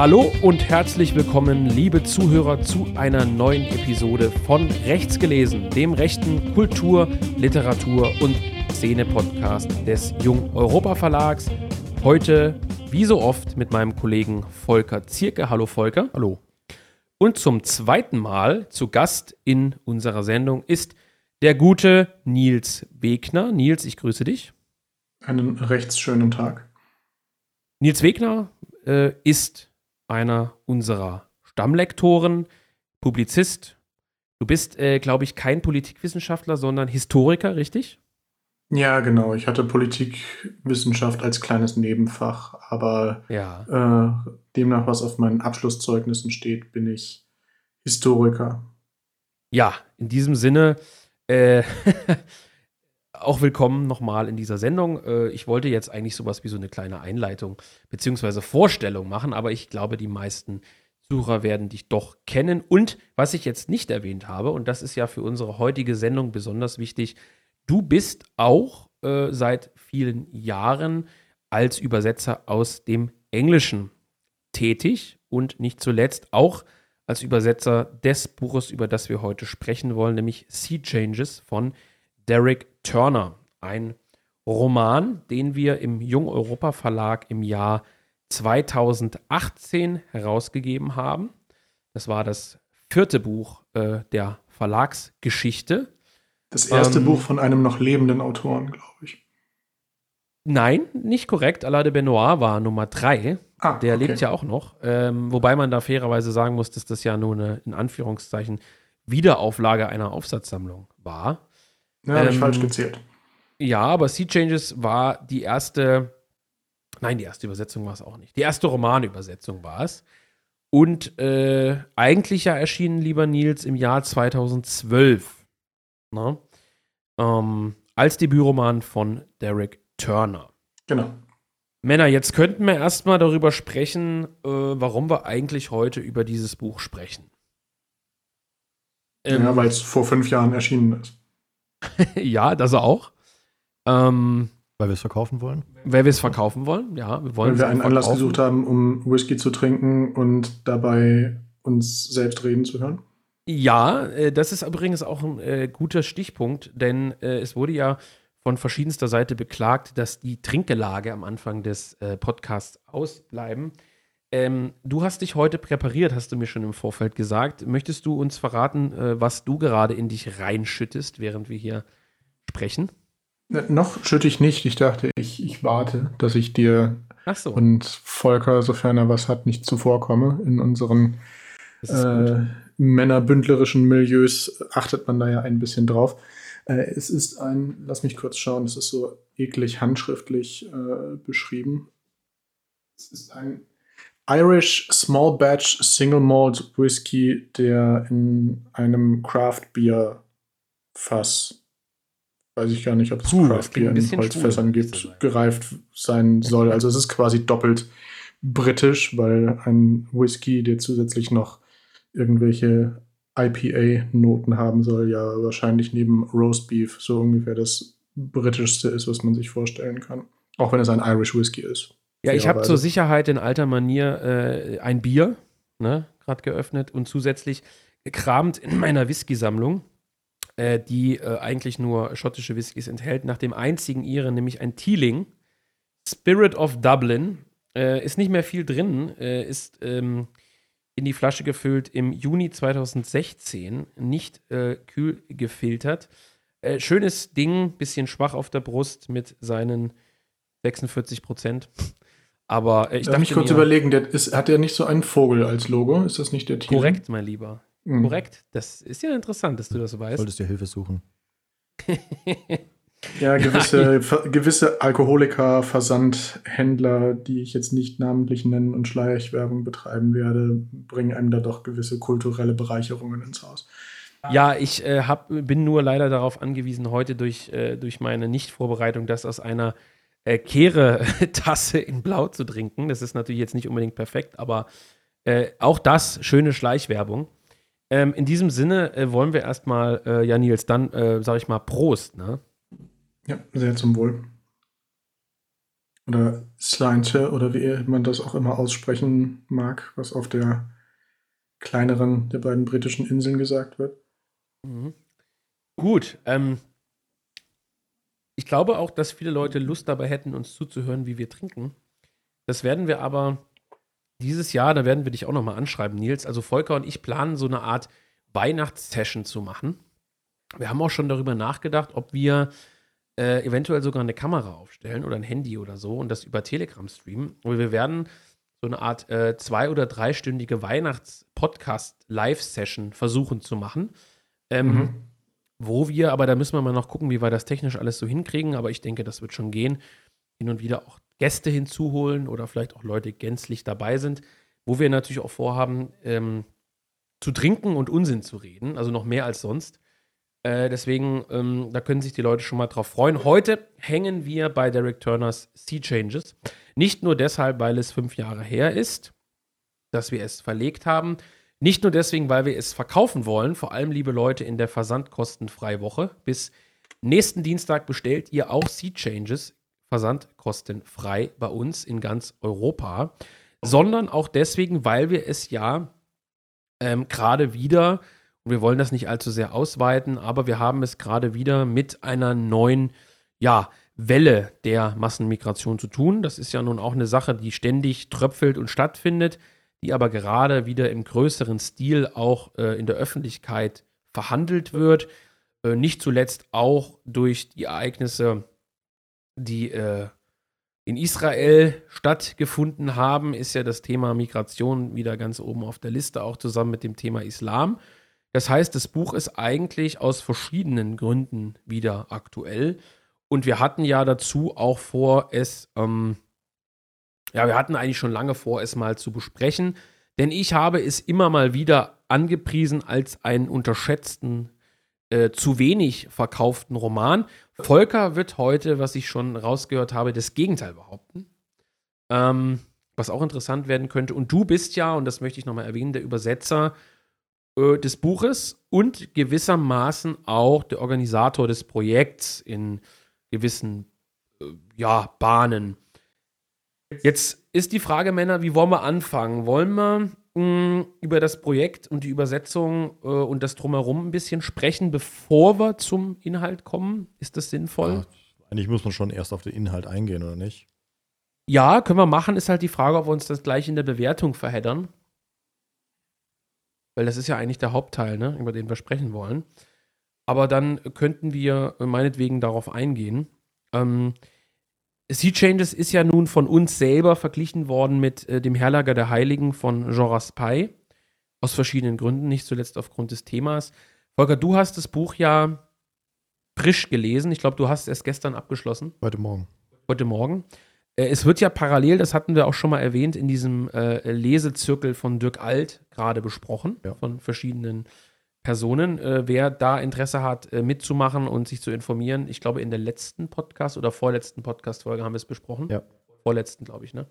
Hallo und herzlich willkommen, liebe Zuhörer, zu einer neuen Episode von Rechts gelesen, dem rechten Kultur-, Literatur- und Szene-Podcast des Jung Europa Verlags. Heute, wie so oft, mit meinem Kollegen Volker Zierke. Hallo Volker. Hallo. Und zum zweiten Mal zu Gast in unserer Sendung ist der gute Nils Wegner. Nils, ich grüße dich. Einen recht schönen Tag. Nils Wegner äh, ist einer unserer Stammlektoren, Publizist. Du bist, äh, glaube ich, kein Politikwissenschaftler, sondern Historiker, richtig? Ja, genau. Ich hatte Politikwissenschaft als kleines Nebenfach, aber ja. äh, demnach, was auf meinen Abschlusszeugnissen steht, bin ich Historiker. Ja, in diesem Sinne äh, auch willkommen nochmal in dieser Sendung. Äh, ich wollte jetzt eigentlich sowas wie so eine kleine Einleitung bzw. Vorstellung machen, aber ich glaube, die meisten Zuhörer werden dich doch kennen. Und was ich jetzt nicht erwähnt habe, und das ist ja für unsere heutige Sendung besonders wichtig, Du bist auch äh, seit vielen Jahren als Übersetzer aus dem Englischen tätig und nicht zuletzt auch als Übersetzer des Buches, über das wir heute sprechen wollen, nämlich Sea Changes von Derek Turner. Ein Roman, den wir im Jung Europa Verlag im Jahr 2018 herausgegeben haben. Das war das vierte Buch äh, der Verlagsgeschichte. Das erste ähm, Buch von einem noch lebenden Autoren, glaube ich. Nein, nicht korrekt. Alain de Benoit war Nummer drei. Ah, der okay. lebt ja auch noch. Ähm, wobei man da fairerweise sagen muss, dass das ja nur eine, in Anführungszeichen, Wiederauflage einer Aufsatzsammlung war. Ja, ähm, habe ich falsch gezählt. Ja, aber Sea Changes war die erste, nein, die erste Übersetzung war es auch nicht. Die erste Romanübersetzung war es. Und äh, eigentlich ja erschienen, lieber Nils, im Jahr 2012. Ne? Ähm, als Debütroman von Derek Turner. Genau. Männer, jetzt könnten wir erstmal darüber sprechen, äh, warum wir eigentlich heute über dieses Buch sprechen. Ähm, ja, weil es vor fünf Jahren erschienen ist. ja, das auch. Ähm, weil wir es verkaufen wollen? Weil wir es verkaufen wollen, ja. Wir wollen weil wir einen verkaufen. Anlass gesucht haben, um Whisky zu trinken und dabei uns selbst reden zu hören. Ja, äh, das ist übrigens auch ein äh, guter Stichpunkt, denn äh, es wurde ja von verschiedenster Seite beklagt, dass die Trinkgelage am Anfang des äh, Podcasts ausbleiben. Ähm, du hast dich heute präpariert, hast du mir schon im Vorfeld gesagt. Möchtest du uns verraten, äh, was du gerade in dich reinschüttest, während wir hier sprechen? Na, noch schütte ich nicht. Ich dachte, ich, ich warte, dass ich dir so. und Volker, sofern er was hat, nicht zuvorkomme in unseren äh, männerbündlerischen Milieus achtet man da ja ein bisschen drauf. Äh, es ist ein, lass mich kurz schauen, es ist so eklig handschriftlich äh, beschrieben. Es ist ein Irish Small Batch Single Malt Whisky, der in einem Craft Beer Fass, weiß ich gar nicht, ob es Puh, Craft Beer in Holzfässern gibt, gereift sein soll. Also es ist quasi doppelt britisch, weil ein Whisky, der zusätzlich noch irgendwelche IPA-Noten haben soll, ja wahrscheinlich neben Roast Beef so ungefähr das britischste ist, was man sich vorstellen kann. Auch wenn es ein Irish Whisky ist. Ja, ich habe zur Sicherheit in alter Manier äh, ein Bier, ne, gerade geöffnet und zusätzlich gekramt in meiner Whisky-Sammlung, äh, die äh, eigentlich nur schottische Whiskys enthält, nach dem einzigen ihren, nämlich ein Teeling. Spirit of Dublin. Äh, ist nicht mehr viel drin, äh, ist ähm, in die Flasche gefüllt im Juni 2016, nicht äh, kühl gefiltert. Schönes Ding, bisschen schwach auf der Brust mit seinen 46 Prozent. Aber äh, ich darf mich kurz mir, überlegen, der ist, hat der nicht so einen Vogel als Logo? Ist das nicht der Tier? Korrekt, mein Lieber. Mhm. Korrekt. Das ist ja interessant, dass du das weißt. Solltest dir Hilfe suchen. Ja, gewisse, gewisse Alkoholiker, Versandhändler, die ich jetzt nicht namentlich nennen und Schleichwerbung betreiben werde, bringen einem da doch gewisse kulturelle Bereicherungen ins Haus. Ja, ich äh, hab, bin nur leider darauf angewiesen, heute durch, äh, durch meine Nichtvorbereitung das aus einer äh, Kehre-Tasse in Blau zu trinken. Das ist natürlich jetzt nicht unbedingt perfekt, aber äh, auch das schöne Schleichwerbung. Ähm, in diesem Sinne äh, wollen wir erstmal, äh, ja, Nils, dann, äh, sag ich mal, Prost, ne? Ja, sehr zum Wohl. oder Slinte oder wie man das auch immer aussprechen mag, was auf der kleineren der beiden britischen Inseln gesagt wird. Mhm. Gut, ähm, ich glaube auch, dass viele Leute Lust dabei hätten, uns zuzuhören, wie wir trinken. Das werden wir aber dieses Jahr, da werden wir dich auch nochmal anschreiben, Nils. Also Volker und ich planen so eine Art Weihnachtssession zu machen. Wir haben auch schon darüber nachgedacht, ob wir äh, eventuell sogar eine Kamera aufstellen oder ein Handy oder so und das über Telegram streamen. Und wir werden so eine Art äh, zwei- oder dreistündige Weihnachts-Podcast-Live-Session versuchen zu machen. Ähm, mhm. Wo wir, aber da müssen wir mal noch gucken, wie wir das technisch alles so hinkriegen. Aber ich denke, das wird schon gehen. Hin und wieder auch Gäste hinzuholen oder vielleicht auch Leute gänzlich dabei sind, wo wir natürlich auch vorhaben, ähm, zu trinken und Unsinn zu reden, also noch mehr als sonst. Äh, deswegen, ähm, da können sich die Leute schon mal drauf freuen. Heute hängen wir bei Derek Turners Sea Changes. Nicht nur deshalb, weil es fünf Jahre her ist, dass wir es verlegt haben. Nicht nur deswegen, weil wir es verkaufen wollen. Vor allem, liebe Leute, in der versandkostenfreie Woche. Bis nächsten Dienstag bestellt ihr auch Sea Changes versandkostenfrei bei uns in ganz Europa. Sondern auch deswegen, weil wir es ja ähm, gerade wieder und wir wollen das nicht allzu sehr ausweiten, aber wir haben es gerade wieder mit einer neuen, ja, Welle der Massenmigration zu tun. Das ist ja nun auch eine Sache, die ständig tröpfelt und stattfindet, die aber gerade wieder im größeren Stil auch äh, in der Öffentlichkeit verhandelt wird. Äh, nicht zuletzt auch durch die Ereignisse, die äh, in Israel stattgefunden haben, ist ja das Thema Migration wieder ganz oben auf der Liste, auch zusammen mit dem Thema Islam. Das heißt, das Buch ist eigentlich aus verschiedenen Gründen wieder aktuell. Und wir hatten ja dazu auch vor, es, ähm, ja, wir hatten eigentlich schon lange vor, es mal zu besprechen. Denn ich habe es immer mal wieder angepriesen als einen unterschätzten, äh, zu wenig verkauften Roman. Volker wird heute, was ich schon rausgehört habe, das Gegenteil behaupten. Ähm, was auch interessant werden könnte. Und du bist ja, und das möchte ich nochmal erwähnen, der Übersetzer äh, des Buches und gewissermaßen auch der Organisator des Projekts in gewissen äh, ja, Bahnen. Jetzt ist die Frage, Männer, wie wollen wir anfangen? Wollen wir mh, hm, über das Projekt und die Übersetzung äh, und das Drumherum ein bisschen sprechen, bevor wir zum Inhalt kommen? Ist das sinnvoll? Ja, eigentlich muss man schon erst auf den Inhalt eingehen, oder nicht? Ja, können wir machen. Ist halt die Frage, ob wir uns das gleich in der Bewertung verheddern weil das ist ja eigentlich der Hauptteil, ne, über den wir sprechen wollen. Aber dann könnten wir meinetwegen darauf eingehen. Ähm, sea Changes ist ja nun von uns selber verglichen worden mit äh, dem Herlager der Heiligen von Jean Raspail. Aus verschiedenen Gründen, nicht zuletzt aufgrund des Themas. Volker, du hast das Buch ja frisch gelesen. Ich glaube, du hast es gestern abgeschlossen. Heute Morgen. Heute Morgen. Äh, es wird ja parallel, das hatten wir auch schon mal erwähnt, in diesem äh, Lesezirkel von Dirk Alt gerade besprochen, ja. von verschiedenen Personen. Äh, wer da Interesse hat, äh, mitzumachen und sich zu informieren, ich glaube, in der letzten Podcast oder vorletzten Podcast-Folge haben wir es besprochen. Ja. Vorletzten, glaube ich, ne?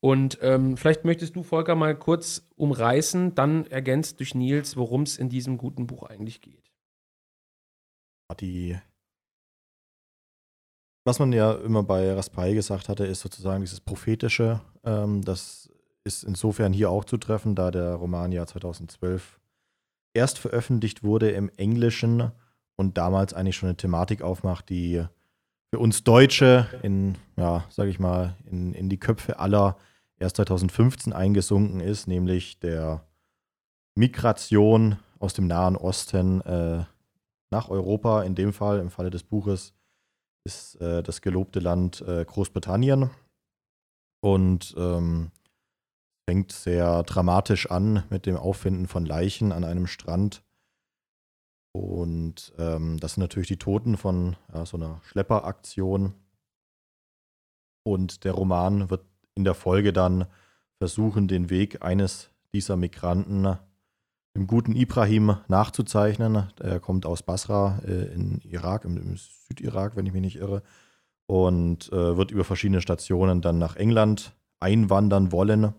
Und ähm, vielleicht möchtest du, Volker, mal kurz umreißen, dann ergänzt durch Nils, worum es in diesem guten Buch eigentlich geht. Die was man ja immer bei Raspail gesagt hatte, ist sozusagen dieses Prophetische. Ähm, das ist insofern hier auch zu treffen, da der Roman ja 2012 erst veröffentlicht wurde im Englischen und damals eigentlich schon eine Thematik aufmacht, die für uns Deutsche in, ja, sag ich mal, in, in die Köpfe aller erst 2015 eingesunken ist, nämlich der Migration aus dem Nahen Osten äh, nach Europa, in dem Fall, im Falle des Buches, ist äh, das gelobte Land äh, Großbritannien. Und ähm, fängt sehr dramatisch an mit dem Auffinden von Leichen an einem Strand. Und ähm, das sind natürlich die Toten von ja, so einer Schlepperaktion. Und der Roman wird in der Folge dann versuchen, den Weg eines dieser Migranten dem guten Ibrahim nachzuzeichnen. Er kommt aus Basra äh, in Irak, im, im, Südirak, wenn ich mich nicht irre, und äh, wird über verschiedene Stationen dann nach England einwandern wollen.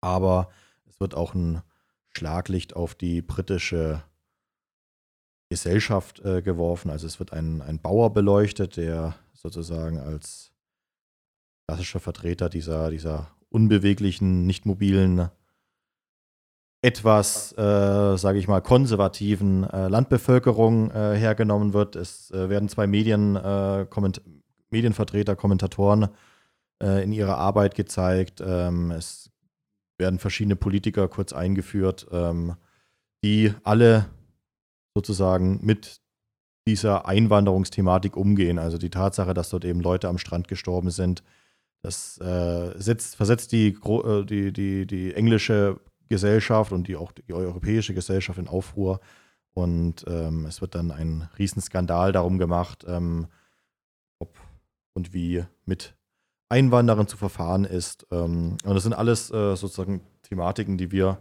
Aber es wird auch ein Schlaglicht auf die britische Gesellschaft äh, geworfen. Also es wird ein, ein Bauer beleuchtet, der sozusagen als klassischer Vertreter dieser, dieser unbeweglichen, nicht mobilen, etwas, äh, sage ich mal, konservativen äh, Landbevölkerung äh, hergenommen wird. Es äh, werden zwei Medien, äh, Komment Medienvertreter, Kommentatoren in ihrer Arbeit gezeigt. Ähm, es werden verschiedene Politiker kurz eingeführt, ähm, die alle sozusagen mit dieser Einwanderungsthematik umgehen. Also die Tatsache, dass dort eben Leute am Strand gestorben sind, das äh, setzt, versetzt die, äh, die, die, die englische Gesellschaft und die auch die europäische Gesellschaft in Aufruhr. Und ähm, es wird dann ein Riesenskandal darum gemacht, ähm, ob und wie mit Einwanderern zu verfahren ist. Ähm, und das sind alles äh, sozusagen Thematiken, die wir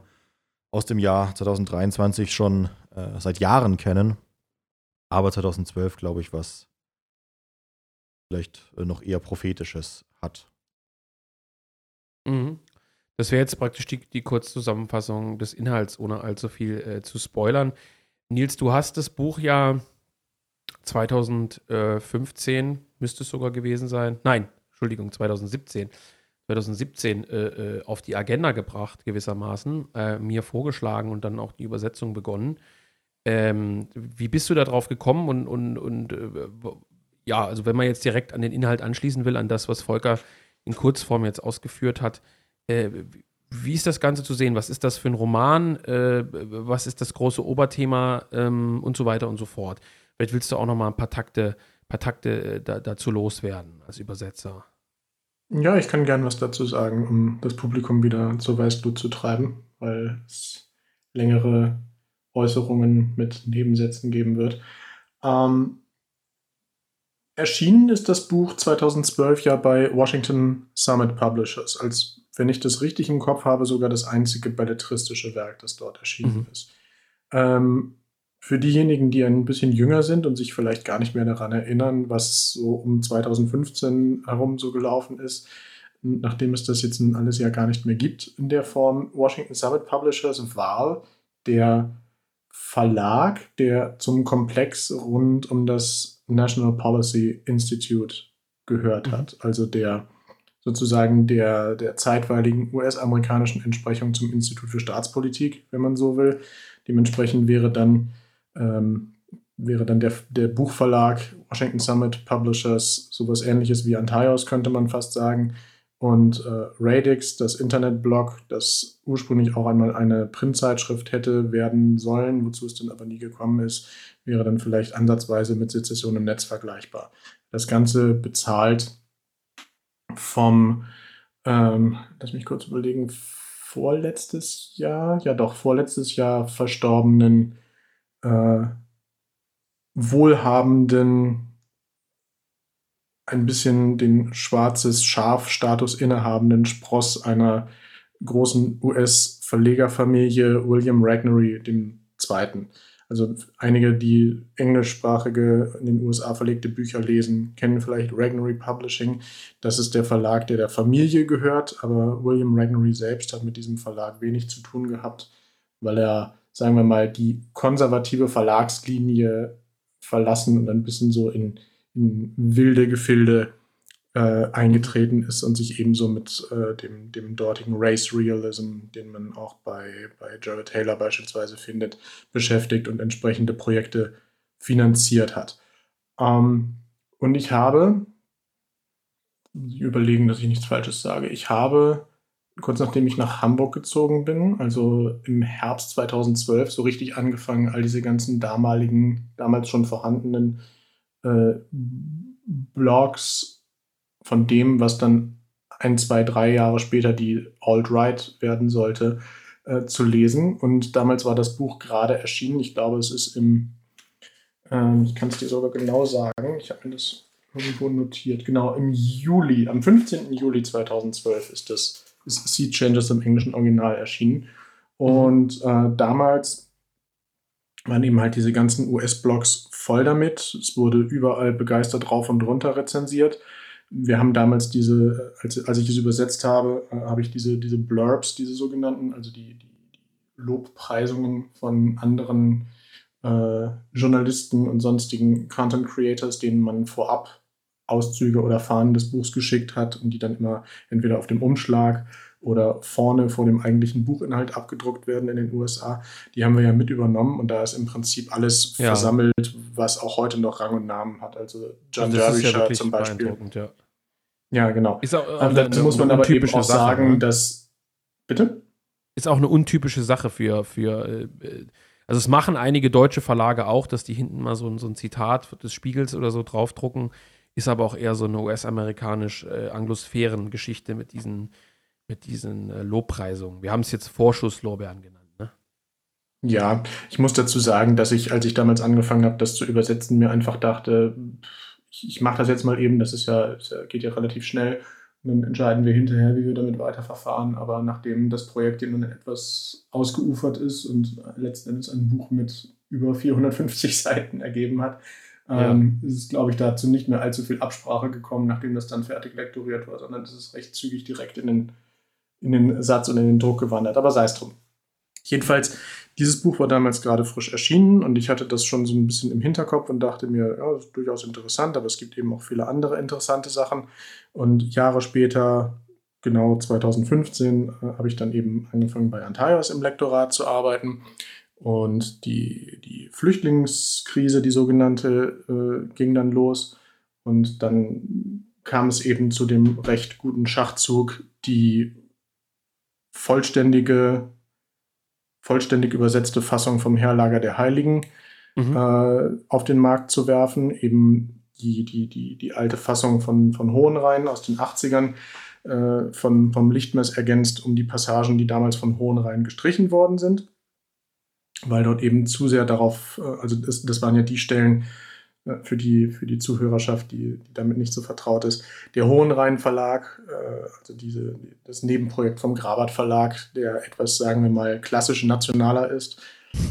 aus dem Jahr 2023 schon äh, seit Jahren kennen. Aber 2012, glaube ich, was vielleicht äh, noch eher prophetisches hat. Mhm. Das wäre jetzt praktisch die, die Kurzzusammenfassung des Inhalts, ohne allzu viel äh, zu spoilern. Nils, du hast das Buch ja 2015, müsste es sogar gewesen sein. Nein, Entschuldigung, 2017. 2017 äh, äh, auf die Agenda gebracht, gewissermaßen, äh, mir vorgeschlagen und dann auch die Übersetzung begonnen. Ähm, wie bist du da drauf gekommen und, und, und äh, ja, also wenn man jetzt direkt an den Inhalt anschließen will, an das, was Volker in Kurzform jetzt ausgeführt hat, äh, wie ist das Ganze zu sehen? Was ist das für ein Roman? Äh, was ist das große Oberthema ähm, und so weiter und so fort? Vielleicht willst du auch noch mal ein paar Takte, paar Takte da, dazu loswerden als Übersetzer. Ja, ich kann gern was dazu sagen, um das Publikum wieder zur Weißglut zu treiben, weil es längere Äußerungen mit Nebensätzen geben wird. Ähm, erschienen ist das Buch 2012 ja bei Washington Summit Publishers, als, wenn ich das richtig im Kopf habe, sogar das einzige belletristische Werk, das dort erschienen mhm. ist. Ähm, für diejenigen, die ein bisschen jünger sind und sich vielleicht gar nicht mehr daran erinnern, was so um 2015 herum so gelaufen ist, nachdem es das jetzt alles ja gar nicht mehr gibt in der Form, Washington Summit Publishers war der Verlag, der zum Komplex rund um das National Policy Institute gehört mhm. hat. Also der sozusagen der, der zeitweiligen US-amerikanischen Entsprechung zum Institut für Staatspolitik, wenn man so will. Dementsprechend wäre dann, ähm, wäre dann der, der Buchverlag Washington Summit Publishers sowas ähnliches wie Antaios, könnte man fast sagen, und äh, Radix, das Internetblog, das ursprünglich auch einmal eine Printzeitschrift hätte werden sollen, wozu es dann aber nie gekommen ist, wäre dann vielleicht ansatzweise mit Sezession im Netz vergleichbar. Das Ganze bezahlt vom, ähm, lass mich kurz überlegen, vorletztes Jahr, ja doch, vorletztes Jahr verstorbenen, äh, wohlhabenden ein bisschen den schwarzes Schaf-Status innehabenden Spross einer großen US-Verlegerfamilie William Regnery Zweiten. Also einige, die englischsprachige in den USA verlegte Bücher lesen, kennen vielleicht Regnery Publishing. Das ist der Verlag, der der Familie gehört, aber William Regnery selbst hat mit diesem Verlag wenig zu tun gehabt, weil er, sagen wir mal, die konservative Verlagslinie verlassen und ein bisschen so in in wilde Gefilde äh, eingetreten ist und sich ebenso mit äh, dem, dem dortigen Race Realism, den man auch bei, bei Jared Taylor beispielsweise findet, beschäftigt und entsprechende Projekte finanziert hat. Ähm, und ich habe, überlegen, dass ich nichts Falsches sage, ich habe kurz nachdem ich nach Hamburg gezogen bin, also im Herbst 2012, so richtig angefangen, all diese ganzen damaligen, damals schon vorhandenen äh, Blogs von dem, was dann ein, zwei, drei Jahre später die Alt-Right werden sollte, äh, zu lesen. Und damals war das Buch gerade erschienen. Ich glaube, es ist im, äh, ich kann es dir sogar genau sagen, ich habe mir das irgendwo notiert, genau, im Juli, am 15. Juli 2012 ist das, ist Sea Changes im englischen Original erschienen. Und äh, damals waren eben halt diese ganzen US-Blogs voll damit. Es wurde überall begeistert rauf und runter rezensiert. Wir haben damals diese, als, als ich es übersetzt habe, äh, habe ich diese, diese Blurbs, diese sogenannten, also die, die, die Lobpreisungen von anderen äh, Journalisten und sonstigen Content Creators, denen man vorab Auszüge oder Fahnen des Buchs geschickt hat und die dann immer entweder auf dem Umschlag oder vorne vor dem eigentlichen Buchinhalt abgedruckt werden in den USA, die haben wir ja mit übernommen und da ist im Prinzip alles ja. versammelt, was auch heute noch Rang und Namen hat. Also John Derbyshire ja zum Beispiel. Ja. ja. genau. Ist auch, also dazu muss man aber eben auch Sache, sagen, ne? dass. Bitte? Ist auch eine untypische Sache für, für äh, also es machen einige deutsche Verlage auch, dass die hinten mal so, so ein Zitat des Spiegels oder so draufdrucken. Ist aber auch eher so eine US-amerikanisch-anglosphären-Geschichte äh, mit diesen mit diesen äh, Lobpreisungen. Wir haben es jetzt Vorschusslorbeeren genannt. Ne? Ja, ich muss dazu sagen, dass ich, als ich damals angefangen habe, das zu übersetzen, mir einfach dachte, ich, ich mache das jetzt mal eben, das ist ja, das geht ja relativ schnell. Und dann entscheiden wir hinterher, wie wir damit weiterverfahren. Aber nachdem das Projekt ja nun etwas ausgeufert ist und letzten Endes ein Buch mit über 450 Seiten ergeben hat, ja. ähm, ist es, glaube ich, dazu nicht mehr allzu viel Absprache gekommen, nachdem das dann fertig lektoriert war, sondern es ist recht zügig direkt in den in den Satz und in den Druck gewandert. Aber sei es drum. Jedenfalls, dieses Buch war damals gerade frisch erschienen und ich hatte das schon so ein bisschen im Hinterkopf und dachte mir, ja, ist durchaus interessant, aber es gibt eben auch viele andere interessante Sachen. Und Jahre später, genau 2015, äh, habe ich dann eben angefangen bei Antaios im Lektorat zu arbeiten. Und die, die Flüchtlingskrise, die sogenannte, äh, ging dann los. Und dann kam es eben zu dem recht guten Schachzug, die vollständige, vollständig übersetzte Fassung vom Herlager der Heiligen mhm. äh, auf den Markt zu werfen. Eben die, die, die, die alte Fassung von, von Hohenrhein aus den 80ern äh, von, vom Lichtmess ergänzt um die Passagen, die damals von Hohenrhein gestrichen worden sind. Weil dort eben zu sehr darauf, äh, also das, das waren ja die Stellen, äh, für die, für die Zuhörerschaft, die, die damit nicht so vertraut ist. Der Hohenrhein Verlag, äh, also diese, das Nebenprojekt vom Grabat Verlag, der etwas, sagen wir mal, klassisch nationaler ist,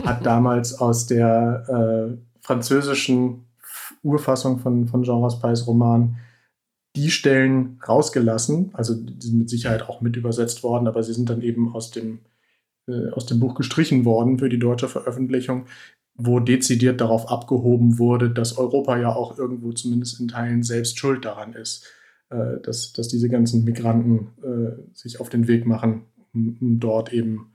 hat damals aus der äh, französischen Urfassung von, von Jean Raspails Roman die Stellen rausgelassen, also die sind mit Sicherheit auch mit übersetzt worden, aber sie sind dann eben aus dem, äh, aus dem Buch gestrichen worden für die deutsche Veröffentlichung, wo dezidiert darauf abgehoben wurde, dass Europa ja auch irgendwo zumindest in Teilen selbst schuld daran ist, äh, dass, dass diese ganzen Migranten äh, sich auf den Weg machen, um, um dort eben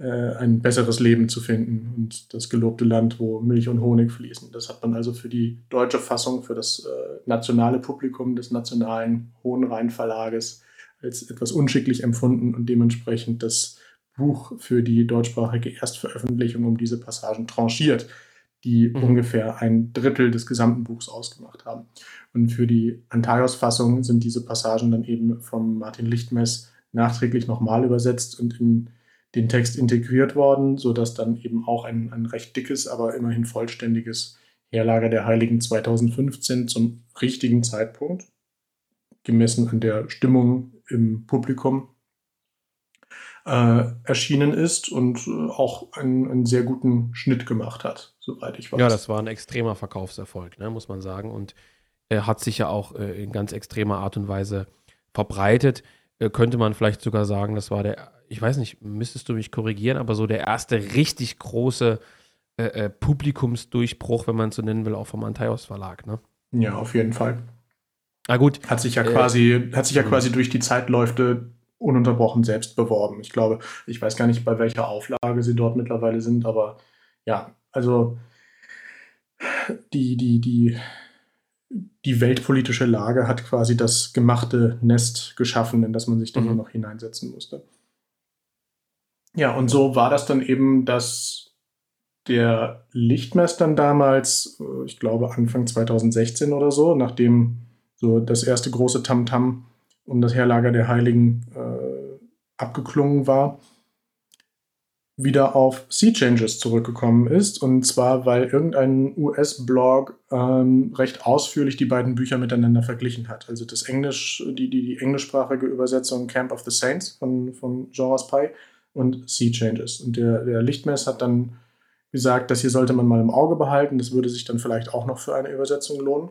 äh, ein besseres Leben zu finden und das gelobte Land, wo Milch und Honig fließen. Das hat man also für die deutsche Fassung, für das äh, nationale Publikum des nationalen Hohenrhein Verlages als etwas unschicklich empfunden und dementsprechend das Buch für die deutschsprachige Erstveröffentlichung um diese Passagen tranchiert, die mhm. ungefähr ein Drittel des gesamten Buchs ausgemacht haben. Und für die Antaios-Fassung sind diese Passagen dann eben vom Martin Lichtmess nachträglich nochmal übersetzt und in den Text integriert worden, sodass dann eben auch ein, ein recht dickes, aber immerhin vollständiges Herlager der Heiligen 2015 zum richtigen Zeitpunkt, gemessen an der Stimmung im Publikum, äh, erschienen ist und äh, auch einen, einen, sehr guten Schnitt gemacht hat, soweit ich weiß. Ja, das war ein extremer Verkaufserfolg, ne, muss man sagen. Und er hat sich ja auch äh, in ganz extremer Art und Weise verbreitet. Äh, könnte man vielleicht sogar sagen, das war der, ich weiß nicht, müsstest du mich korrigieren, aber so der erste richtig große äh, äh, Publikumsdurchbruch, wenn man es so nennen will, auch vom Antaios Verlag, ne? Ja, auf jeden Fall. Na gut. Hat sich ja quasi, hat sich ja quasi durch die Zeitläufe ununterbrochen selbst beworben. Ich glaube, ich weiß gar nicht, bei welcher Auflage sie dort mittlerweile sind, aber ja, also die, die, die, die weltpolitische Lage hat quasi das gemachte Nest geschaffen, in das man sich dann mhm. nur noch hineinsetzen musste. Ja, und so war das dann eben, dass der Lichtmess damals, äh, ich glaube Anfang 2016 oder so, nachdem so das erste große Tamtam -Tam um das Herlager der Heiligen äh, abgeklungen war, wieder auf Sea Changes zurückgekommen ist. Und zwar, weil irgendein US-Blog ähm, recht ausführlich die beiden Bücher miteinander verglichen hat. Also das Englisch, die, die, die englischsprachige Übersetzung Camp of the Saints von, von Jean Raspail und Sea Changes. Und der, der Lichtmess hat dann gesagt, das hier sollte man mal im Auge behalten. Das würde sich dann vielleicht auch noch für eine Übersetzung lohnen.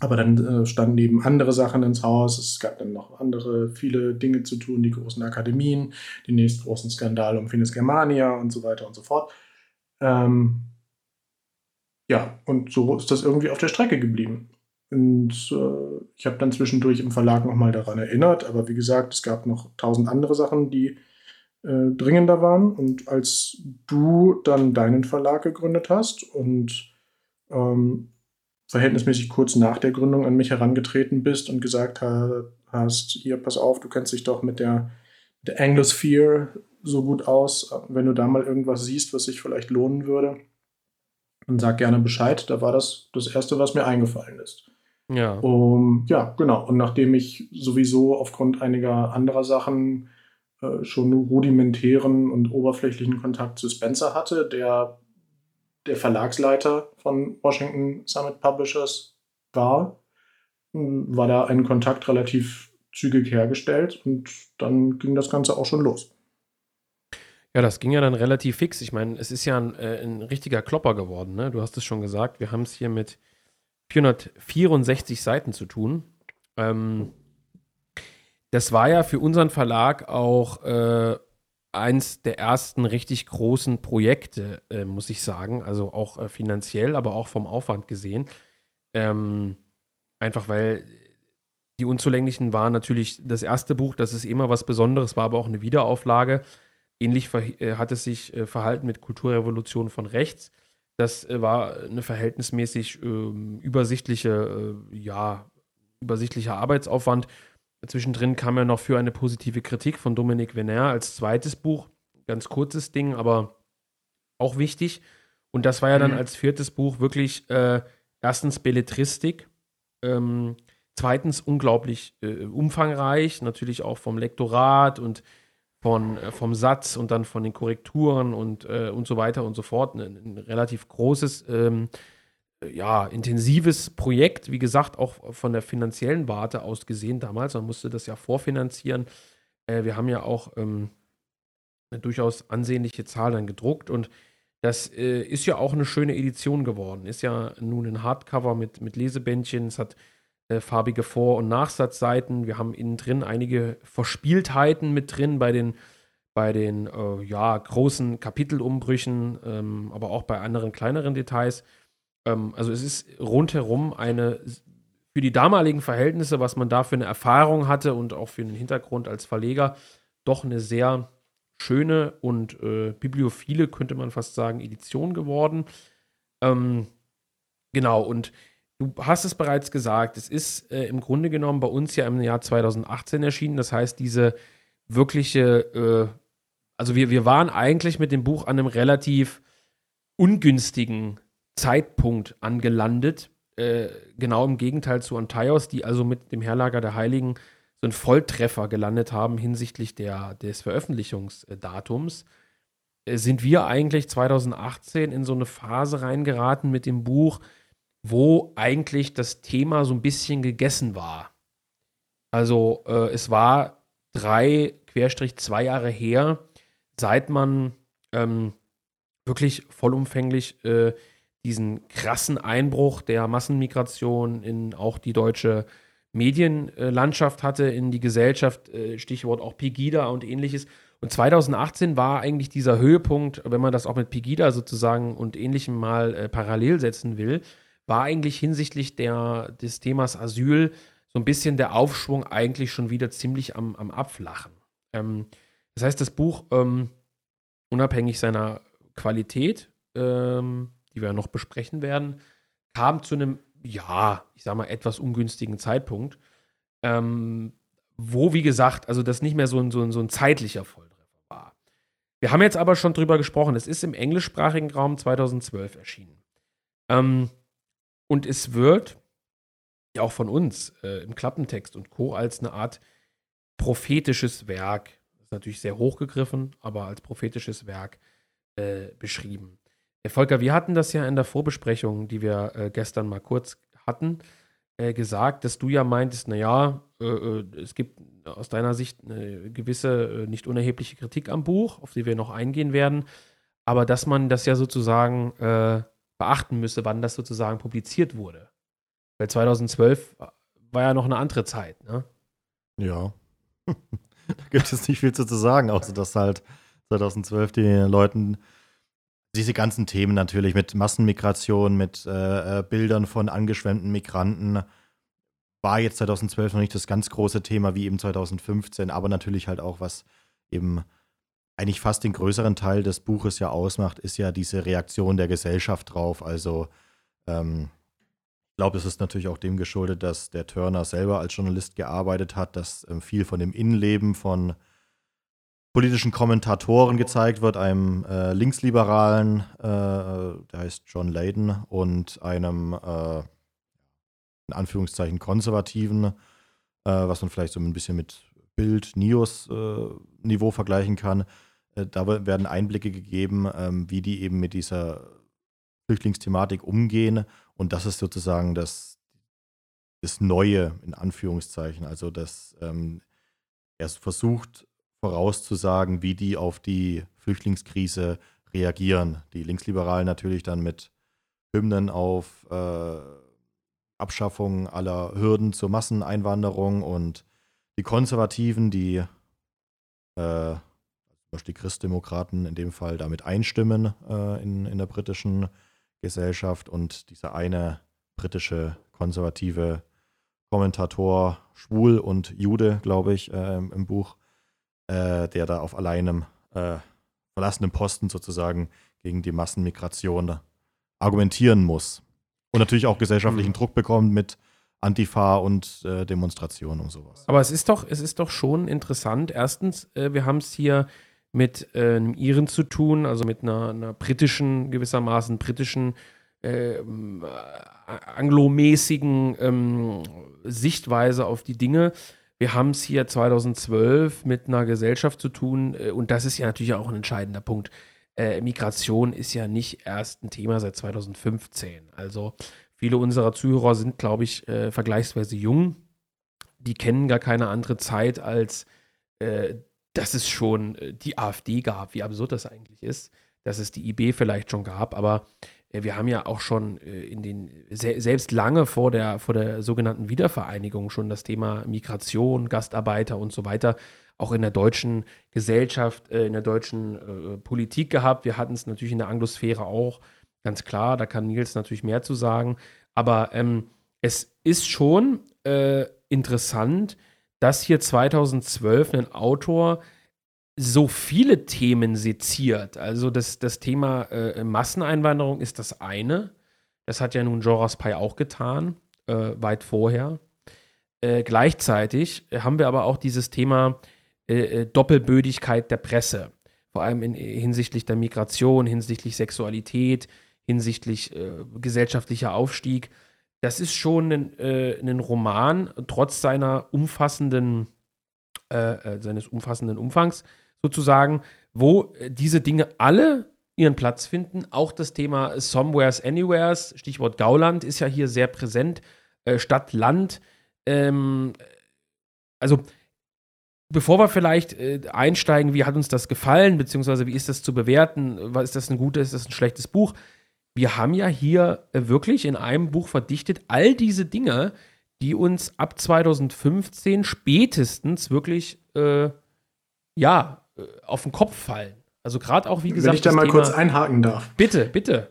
Aber dann äh, standen eben andere Sachen ins Haus. Es gab dann noch andere, viele Dinge zu tun, die großen Akademien, die nächsten großen Skandale um Finis Germania und so weiter und so fort. Ähm, ja, und so ist das irgendwie auf der Strecke geblieben. und äh, ich habe dann zwischendurch im Verlag nochmal daran erinnert, aber wie gesagt, es gab noch tausend andere Sachen, die äh, dringender waren. Und als du dann deinen Verlag gegründet hast und ähm, verhältnismäßig kurz nach der Gründung an mich herangetreten bist und gesagt ha hast, hier, pass auf, du kennst dich doch mit der, der Anglosphere so gut aus. Wenn du da mal irgendwas siehst, was sich vielleicht lohnen würde, dann sag gerne Bescheid. Da war das das Erste, was mir eingefallen ist. Ja. Um, ja, genau. Und nachdem ich sowieso aufgrund einiger anderer Sachen äh, schon rudimentären und oberflächlichen Kontakt zu Spencer hatte, der der Verlagsleiter von Washington Summit Publishers war, war da ein Kontakt relativ zügig hergestellt und dann ging das Ganze auch schon los. Ja, das ging ja dann relativ fix. Ich meine, es ist ja ein, äh, ein richtiger Klopper geworden. Ne? Du hast es schon gesagt. Wir haben es hier mit 464 Seiten zu tun. Ähm, das war ja für unseren Verlag auch äh, eins der ersten richtig großen Projekte, äh, muss ich sagen. Also auch äh, finanziell, aber auch vom Aufwand gesehen. Ähm, einfach weil die Unzulänglichen waren natürlich das erste Buch, das ist immer was Besonderes, war aber auch eine Wiederauflage. Ähnlich äh, hat es sich äh, verhalten mit Kulturrevolution von rechts. Das äh, war eine verhältnismäßig ähm, übersichtliche, äh, ja, übersichtlicher Arbeitsaufwand. Zwischendrin kam ja noch für eine positive Kritik von Dominique Venner als zweites Buch. Ganz kurzes Ding, aber auch wichtig. Und das war ja dann mhm. als viertes Buch wirklich äh, erstens Belletristik, ähm, zweitens unglaublich äh, umfangreich, natürlich auch vom Lektorat und von, äh, vom Satz und dann von den Korrekturen und, äh, und so weiter und so fort. Ein, ein relativ großes, ähm, ja, intensives Projekt, wie gesagt, auch von der finanziellen Warte aus gesehen damals. Man musste das ja vorfinanzieren. Äh, wir haben ja auch ähm, eine durchaus ansehnliche Zahl dann gedruckt und das äh, ist ja auch eine schöne Edition geworden. Ist ja nun ein Hardcover mit, mit Lesebändchen. Es hat äh, farbige Vor- und Nachsatzseiten. Wir haben innen drin einige Verspieltheiten mit drin bei den, bei den äh, ja, großen Kapitelumbrüchen, ähm, aber auch bei anderen kleineren Details. Ähm, also es ist rundherum eine für die damaligen Verhältnisse, was man da für eine Erfahrung hatte und auch für den Hintergrund als Verleger, doch eine sehr schöne und äh, bibliophile, könnte man fast sagen, Edition geworden. Ähm, genau, und Du hast es bereits gesagt, es ist äh, im Grunde genommen bei uns ja im Jahr 2018 erschienen. Das heißt, diese wirkliche, äh, also wir, wir waren eigentlich mit dem Buch an einem relativ ungünstigen Zeitpunkt angelandet. Äh, genau im Gegenteil zu Antaios, die also mit dem Herlager der Heiligen so einen Volltreffer gelandet haben hinsichtlich der, des Veröffentlichungsdatums äh, sind wir eigentlich 2018 in so eine Phase reingeraten mit dem Buch, wo eigentlich das Thema so ein bisschen gegessen war. Also äh, es war drei, Querstrich zwei Jahre her, seit man ähm, wirklich vollumfänglich äh, diesen krassen Einbruch der Massenmigration in auch die deutsche Medienlandschaft hatte, in die Gesellschaft, äh, Stichwort auch Pegida und ähnliches. Und 2018 war eigentlich dieser Höhepunkt, wenn man das auch mit Pegida sozusagen und ähnlichem mal äh, parallel setzen will, war eigentlich hinsichtlich der, des Themas Asyl so ein bisschen der Aufschwung eigentlich schon wieder ziemlich am, am Abflachen. Ähm, das heißt, das Buch, ähm, unabhängig seiner Qualität, ähm, die wir noch besprechen werden, kam zu einem, ja, ich sag mal, etwas ungünstigen Zeitpunkt, ähm, wo, wie gesagt, also das nicht mehr so ein, so ein, so ein zeitlicher Volltreffer war. Wir haben jetzt aber schon drüber gesprochen, es ist im englischsprachigen Raum 2012 erschienen. Ähm, und es wird ja auch von uns äh, im Klappentext und Co. als eine Art prophetisches Werk, ist natürlich sehr hochgegriffen, aber als prophetisches Werk äh, beschrieben. Herr Volker, wir hatten das ja in der Vorbesprechung, die wir äh, gestern mal kurz hatten, äh, gesagt, dass du ja meintest, naja, äh, äh, es gibt aus deiner Sicht eine gewisse, nicht unerhebliche Kritik am Buch, auf die wir noch eingehen werden, aber dass man das ja sozusagen beachten müsse, wann das sozusagen publiziert wurde. Weil 2012 war ja noch eine andere Zeit, ne? Ja. da gibt es nicht viel zu sagen, außer dass halt 2012 die Leuten diese ganzen Themen natürlich mit Massenmigration, mit äh, äh, Bildern von angeschwemmten Migranten war jetzt 2012 noch nicht das ganz große Thema wie eben 2015, aber natürlich halt auch was eben eigentlich fast den größeren Teil des Buches ja ausmacht, ist ja diese Reaktion der Gesellschaft drauf. Also ähm, ich glaube, es ist natürlich auch dem geschuldet, dass der Turner selber als Journalist gearbeitet hat, dass ähm, viel von dem Innenleben von politischen Kommentatoren gezeigt wird, einem äh, Linksliberalen, äh, der heißt John Layden, und einem äh, in Anführungszeichen konservativen, äh, was man vielleicht so ein bisschen mit Bild, Nios-Niveau äh, vergleichen kann. Äh, da werden Einblicke gegeben, ähm, wie die eben mit dieser Flüchtlingsthematik umgehen. Und das ist sozusagen das, das Neue, in Anführungszeichen. Also, dass ähm, er versucht vorauszusagen, wie die auf die Flüchtlingskrise reagieren. Die Linksliberalen natürlich dann mit Hymnen auf äh, Abschaffung aller Hürden zur Masseneinwanderung und die Konservativen, die äh, zum Beispiel die Christdemokraten in dem Fall damit einstimmen äh, in, in der britischen Gesellschaft und dieser eine britische konservative Kommentator, schwul und Jude, glaube ich, äh, im Buch, äh, der da auf alleinem äh, verlassenem Posten sozusagen gegen die Massenmigration argumentieren muss. Und natürlich auch gesellschaftlichen mhm. Druck bekommt mit Antifa und äh, Demonstrationen und sowas. Aber es ist doch, es ist doch schon interessant. Erstens, äh, wir haben es hier mit äh, einem Iren zu tun, also mit einer, einer britischen, gewissermaßen britischen, äh, anglomäßigen ähm, Sichtweise auf die Dinge. Wir haben es hier 2012 mit einer Gesellschaft zu tun äh, und das ist ja natürlich auch ein entscheidender Punkt. Äh, Migration ist ja nicht erst ein Thema seit 2015. Also viele unserer Zuhörer sind, glaube ich, äh, vergleichsweise jung. Die kennen gar keine andere Zeit, als äh, dass es schon äh, die AfD gab, wie absurd das eigentlich ist, dass es die IB vielleicht schon gab, aber wir haben ja auch schon äh, in den, selbst lange vor der, vor der sogenannten Wiedervereinigung schon das Thema Migration, Gastarbeiter und so weiter auch in der deutschen Gesellschaft, in der deutschen Politik gehabt. Wir hatten es natürlich in der Anglosphäre auch, ganz klar, da kann Nils natürlich mehr zu sagen. Aber ähm, es ist schon äh, interessant, dass hier 2012 ein Autor so viele Themen seziert. Also das, das Thema äh, Masseneinwanderung ist das eine. Das hat ja nun Joras Pai auch getan, äh, weit vorher. Äh, gleichzeitig haben wir aber auch dieses Thema äh, äh, Doppelbödigkeit der Presse. Vor allem in, hinsichtlich der Migration, hinsichtlich Sexualität, hinsichtlich äh, gesellschaftlicher Aufstieg. Das ist schon ein, ein Roman, trotz seiner umfassenden, seines umfassenden Umfangs, sozusagen, wo äh, diese Dinge alle ihren Platz finden. Auch das Thema Somewheres, Anywheres, Stichwort Gauland, ist ja hier sehr präsent. Äh, Stadt, Land. Ähm, also, bevor wir vielleicht äh, einsteigen, wie hat uns das gefallen, beziehungsweise wie ist das zu bewerten? Ist das ein gutes, ist das ein schlechtes Buch? Wir haben ja hier wirklich in einem Buch verdichtet all diese Dinge, die uns ab 2015 spätestens wirklich, äh, ja, auf den Kopf fallen. Also gerade auch, wie gesagt. Wenn ich da mal Thema, kurz einhaken darf. Bitte, bitte.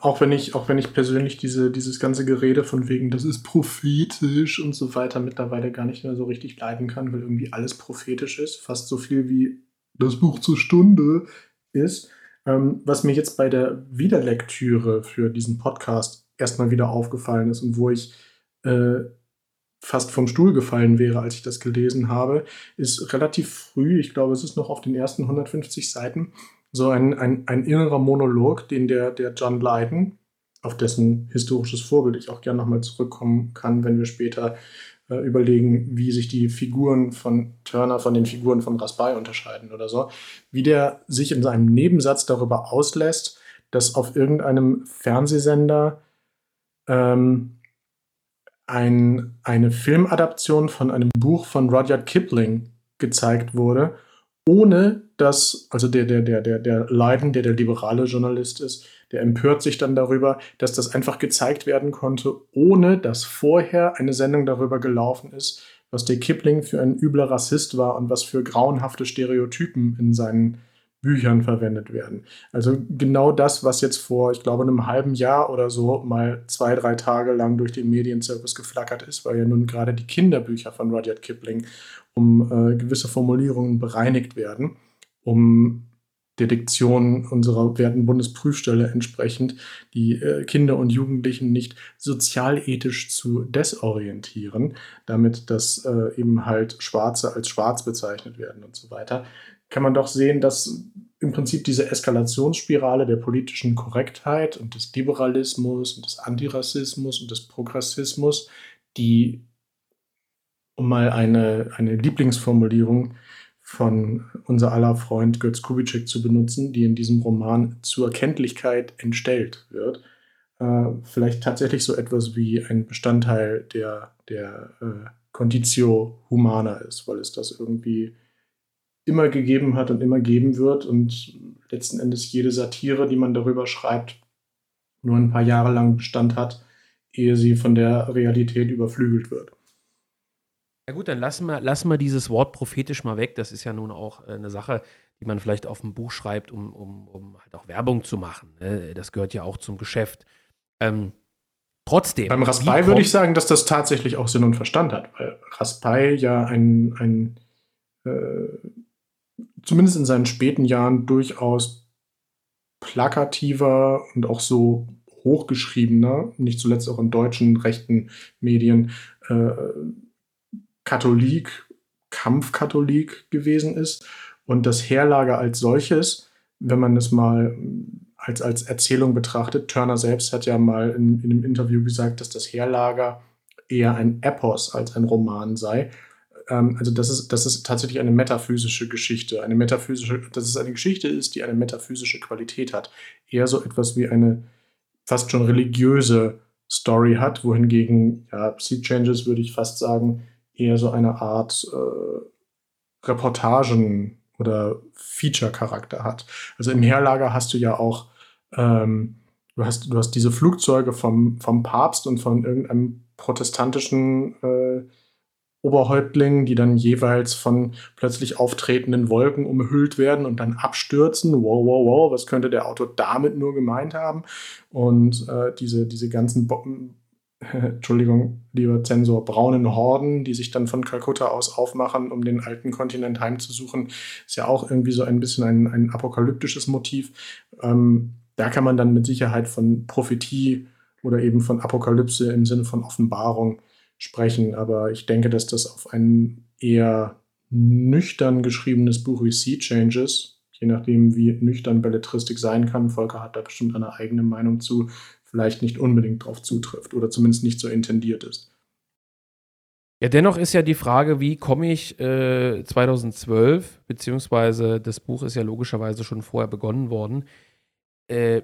Auch wenn ich, auch wenn ich persönlich diese, dieses ganze Gerede von wegen, das ist prophetisch und so weiter mittlerweile gar nicht mehr so richtig leiden kann, weil irgendwie alles prophetisch ist, fast so viel wie das Buch zur Stunde ist. Ähm, was mir jetzt bei der Wiederlektüre für diesen Podcast erstmal wieder aufgefallen ist und wo ich äh, fast vom Stuhl gefallen wäre, als ich das gelesen habe, ist relativ früh, ich glaube, es ist noch auf den ersten 150 Seiten, so ein, ein, ein innerer Monolog, den der, der John Lydon, auf dessen historisches Vorbild ich auch gerne nochmal zurückkommen kann, wenn wir später äh, überlegen, wie sich die Figuren von Turner von den Figuren von Raspail unterscheiden oder so, wie der sich in seinem Nebensatz darüber auslässt, dass auf irgendeinem Fernsehsender ähm, ein, eine Filmadaption von einem Buch von Rudyard Kipling gezeigt wurde, ohne dass, also der, der, der, der, der Leiden, der der liberale Journalist ist, der empört sich dann darüber, dass das einfach gezeigt werden konnte, ohne dass vorher eine Sendung darüber gelaufen ist, was der Kipling für ein übler Rassist war und was für grauenhafte Stereotypen in seinen Büchern verwendet werden. Also genau das, was jetzt vor, ich glaube, einem halben Jahr oder so mal zwei, drei Tage lang durch den Medienzirkus geflackert ist, weil ja nun gerade die Kinderbücher von Rudyard Kipling um äh, gewisse Formulierungen bereinigt werden, um der Diktion unserer werten Bundesprüfstelle entsprechend die äh, Kinder und Jugendlichen nicht sozialethisch zu desorientieren, damit dass äh, eben halt Schwarze als schwarz bezeichnet werden und so weiter, kann man doch sehen, dass im Prinzip diese Eskalationsspirale der politischen Korrektheit und des Liberalismus und des Antirassismus und des Progressismus, die, um mal eine, eine Lieblingsformulierung von unser aller Freund Götz Kubitschek zu benutzen, die in diesem Roman zur Kenntlichkeit entstellt wird. Äh, vielleicht tatsächlich so etwas wie ein Bestandteil der, der äh, Conditio Humana ist, weil es das irgendwie immer gegeben hat und immer geben wird und letzten Endes jede Satire, die man darüber schreibt, nur ein paar Jahre lang Bestand hat, ehe sie von der Realität überflügelt wird. Ja gut, dann lassen wir, lassen wir dieses Wort prophetisch mal weg. Das ist ja nun auch äh, eine Sache, die man vielleicht auf ein Buch schreibt, um, um, um halt auch Werbung zu machen. Ne? Das gehört ja auch zum Geschäft. Ähm, trotzdem. Beim Raspai würde ich sagen, dass das tatsächlich auch Sinn und Verstand hat, weil Raspai ja ein, ein äh, zumindest in seinen späten Jahren durchaus plakativer und auch so hochgeschriebener, nicht zuletzt auch in deutschen rechten Medien, äh, Katholik, Kampfkatholik gewesen ist. Und das Heerlager als solches, wenn man es mal als, als Erzählung betrachtet, Turner selbst hat ja mal in, in einem Interview gesagt, dass das Heerlager eher ein Epos als ein Roman sei. Ähm, also das ist, das ist tatsächlich eine metaphysische Geschichte. Eine metaphysische, dass es eine Geschichte ist, die eine metaphysische Qualität hat. Eher so etwas wie eine fast schon religiöse Story hat, wohingegen ja, Sea Changes würde ich fast sagen, eher so eine Art äh, Reportagen- oder Feature-Charakter hat. Also im Heerlager hast du ja auch, ähm, du, hast, du hast diese Flugzeuge vom, vom Papst und von irgendeinem protestantischen äh, Oberhäuptlingen, die dann jeweils von plötzlich auftretenden Wolken umhüllt werden und dann abstürzen. Wow, wow, wow, was könnte der Autor damit nur gemeint haben? Und äh, diese, diese ganzen Bomben, Entschuldigung, lieber Zensor, braunen Horden, die sich dann von Kalkutta aus aufmachen, um den alten Kontinent heimzusuchen, ist ja auch irgendwie so ein bisschen ein, ein apokalyptisches Motiv. Ähm, da kann man dann mit Sicherheit von Prophetie oder eben von Apokalypse im Sinne von Offenbarung sprechen. Aber ich denke, dass das auf ein eher nüchtern geschriebenes Buch wie Sea Changes, je nachdem, wie nüchtern Belletristik sein kann, Volker hat da bestimmt eine eigene Meinung zu, vielleicht nicht unbedingt drauf zutrifft oder zumindest nicht so intendiert ist. Ja, dennoch ist ja die Frage, wie komme ich äh, 2012, beziehungsweise das Buch ist ja logischerweise schon vorher begonnen worden, äh,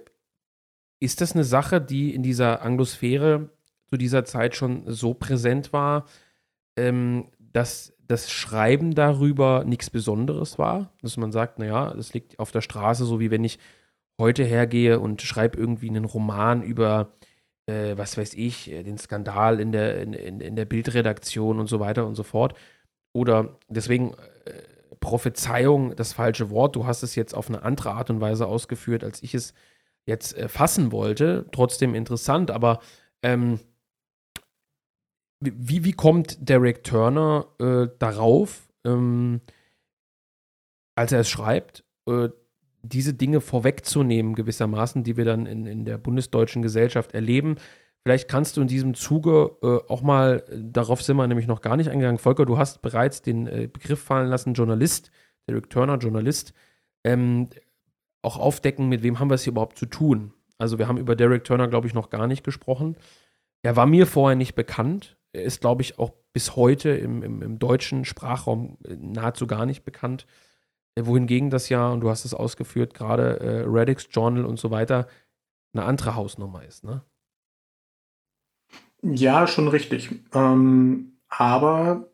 ist das eine Sache, die in dieser Anglosphäre zu dieser Zeit schon so präsent war, ähm, dass das Schreiben darüber nichts Besonderes war? Dass man sagt, naja, das liegt auf der Straße, so wie wenn ich heute hergehe und schreibe irgendwie einen Roman über, äh, was weiß ich, äh, den Skandal in der, in, in, in, der Bildredaktion und so weiter und so fort. Oder deswegen äh, Prophezeiung, das falsche Wort. Du hast es jetzt auf eine andere Art und Weise ausgeführt, als ich es jetzt äh, fassen wollte. Trotzdem interessant, aber ähm, wie, wie kommt Derek Turner äh, darauf, ähm, als er es schreibt, äh, diese Dinge vorwegzunehmen, gewissermaßen, die wir dann in, in der bundesdeutschen Gesellschaft erleben. Vielleicht kannst du in diesem Zuge äh, auch mal, darauf sind wir nämlich noch gar nicht eingegangen, Volker, du hast bereits den äh, Begriff fallen lassen, Journalist, Derek Turner, Journalist, ähm, auch aufdecken, mit wem haben wir es hier überhaupt zu tun. Also wir haben über Derek Turner, glaube ich, noch gar nicht gesprochen. Er war mir vorher nicht bekannt. Ist, glaube ich, auch bis heute im, im, im deutschen Sprachraum äh, nahezu gar nicht bekannt. Äh, wohingegen das ja, und du hast es ausgeführt, gerade äh, Reddix Journal und so weiter, eine andere Hausnummer ist, ne? Ja, schon richtig. Ähm, aber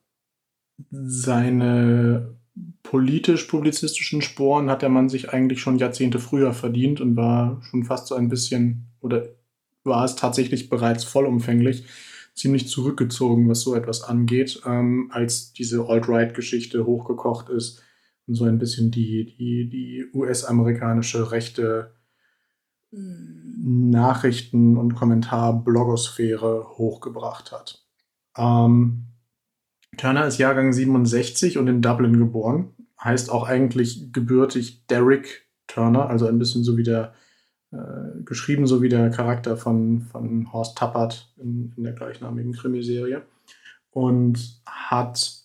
seine politisch-publizistischen Sporen hat der Mann sich eigentlich schon Jahrzehnte früher verdient und war schon fast so ein bisschen, oder war es tatsächlich bereits vollumfänglich, ziemlich zurückgezogen, was so etwas angeht, ähm, als diese Alt-Right-Geschichte hochgekocht ist und so ein bisschen die, die, die US-amerikanische rechte äh, Nachrichten- und Kommentar-Blogosphäre hochgebracht hat. Ähm, Turner ist Jahrgang 67 und in Dublin geboren. Heißt auch eigentlich gebürtig Derek Turner, also ein bisschen so wie der, äh, geschrieben so wie der Charakter von, von Horst Tappert in, in der gleichnamigen Krimiserie. Und hat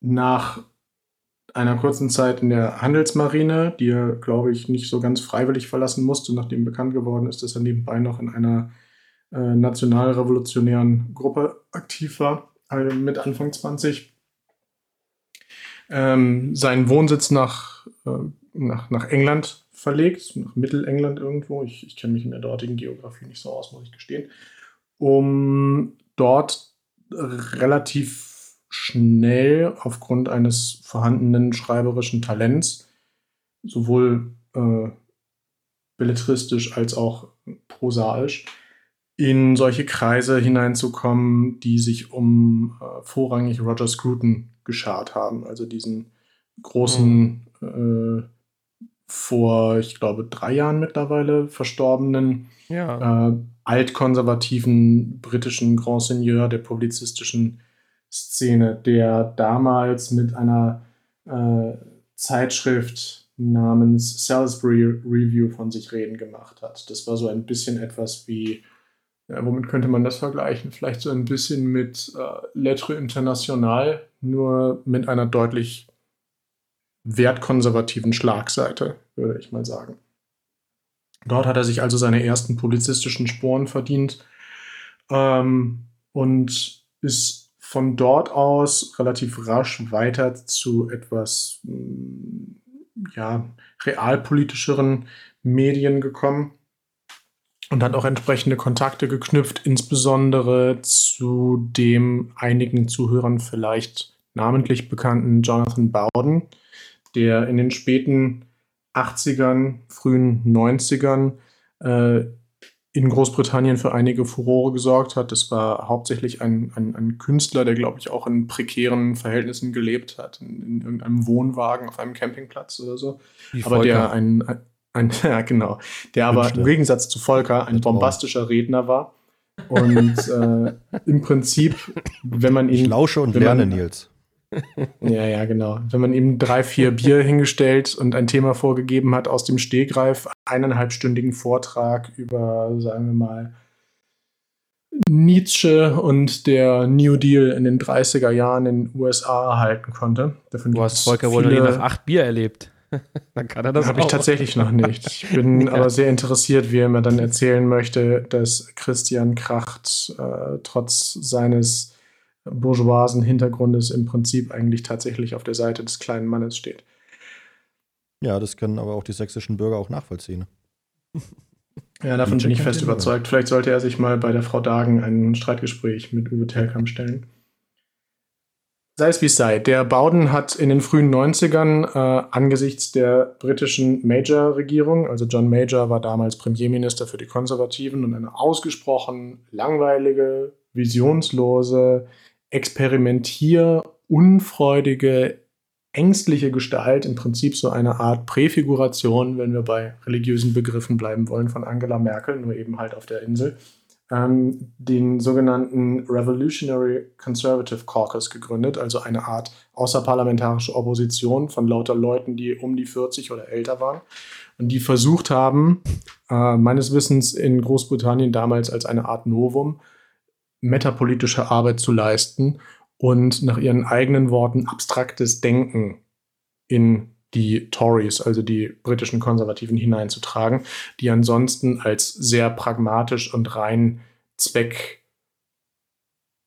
nach einer kurzen Zeit in der Handelsmarine, die er, glaube ich, nicht so ganz freiwillig verlassen musste, nachdem bekannt geworden ist, dass er nebenbei noch in einer äh, nationalrevolutionären Gruppe aktiv war, also mit Anfang 20. Ähm, seinen Wohnsitz nach, äh, nach, nach England verlegt, nach Mittelengland irgendwo. Ich, ich kenne mich in der dortigen Geografie nicht so aus, muss ich gestehen. Um dort relativ schnell aufgrund eines vorhandenen schreiberischen Talents, sowohl äh, belletristisch als auch prosaisch, in solche Kreise hineinzukommen, die sich um äh, vorrangig Roger Scruton geschart haben, also diesen großen, mhm. äh, vor, ich glaube, drei Jahren mittlerweile verstorbenen, ja. äh, altkonservativen britischen Grand Seigneur der publizistischen Szene, der damals mit einer äh, Zeitschrift namens Salisbury Review von sich reden gemacht hat. Das war so ein bisschen etwas wie, ja, womit könnte man das vergleichen? Vielleicht so ein bisschen mit äh, Lettre International, nur mit einer deutlich wertkonservativen Schlagseite, würde ich mal sagen. Dort hat er sich also seine ersten publizistischen Sporen verdient ähm, und ist von dort aus relativ rasch weiter zu etwas mm, ja, realpolitischeren Medien gekommen und hat auch entsprechende Kontakte geknüpft, insbesondere zu dem einigen Zuhörern vielleicht namentlich bekannten Jonathan Bowden, der in den späten 80ern, frühen 90ern äh, in Großbritannien für einige Furore gesorgt hat. Das war hauptsächlich ein, ein, ein Künstler, der, glaube ich, auch in prekären Verhältnissen gelebt hat, in, in, irgendeinem Wohnwagen auf einem Campingplatz oder so. Wie aber Volker. der ein, ein, ja genau, der aber im Gegensatz zu Volker ein bombastischer Redner war. Und äh, im Prinzip, wenn man ihn. Ich lausche und lerne, man, Nils. Ja, ja, genau. Wenn man ihm drei, vier Bier hingestellt und ein Thema vorgegeben hat aus dem Stegreif, eineinhalbstündigen Vortrag über, sagen wir mal, Nietzsche und der New Deal in den 30er Jahren in den USA erhalten konnte. Davon du hast Volker wohl noch nach acht Bier erlebt. dann kann er das Habe ich tatsächlich noch nicht. Ich bin ja. aber sehr interessiert, wie er mir dann erzählen möchte, dass Christian Kracht äh, trotz seines bourgeoisen Hintergrundes im Prinzip eigentlich tatsächlich auf der Seite des kleinen Mannes steht. Ja, das können aber auch die sächsischen Bürger auch nachvollziehen. Ja, davon bin ich fest überzeugt. Vielleicht sollte er sich mal bei der Frau Dagen ein Streitgespräch mit Uwe Telkamp stellen. Sei es wie es sei, der Bowden hat in den frühen 90ern äh, angesichts der britischen Major-Regierung, also John Major war damals Premierminister für die Konservativen und eine ausgesprochen langweilige, visionslose, experimentier unfreudige, ängstliche Gestalt, im Prinzip so eine Art Präfiguration, wenn wir bei religiösen Begriffen bleiben wollen, von Angela Merkel, nur eben halt auf der Insel, ähm, den sogenannten Revolutionary Conservative Caucus gegründet, also eine Art außerparlamentarische Opposition von lauter Leuten, die um die 40 oder älter waren und die versucht haben, äh, meines Wissens in Großbritannien damals als eine Art Novum, metapolitische Arbeit zu leisten und nach ihren eigenen Worten abstraktes Denken in die Tories, also die britischen Konservativen, hineinzutragen, die ansonsten als sehr pragmatisch und rein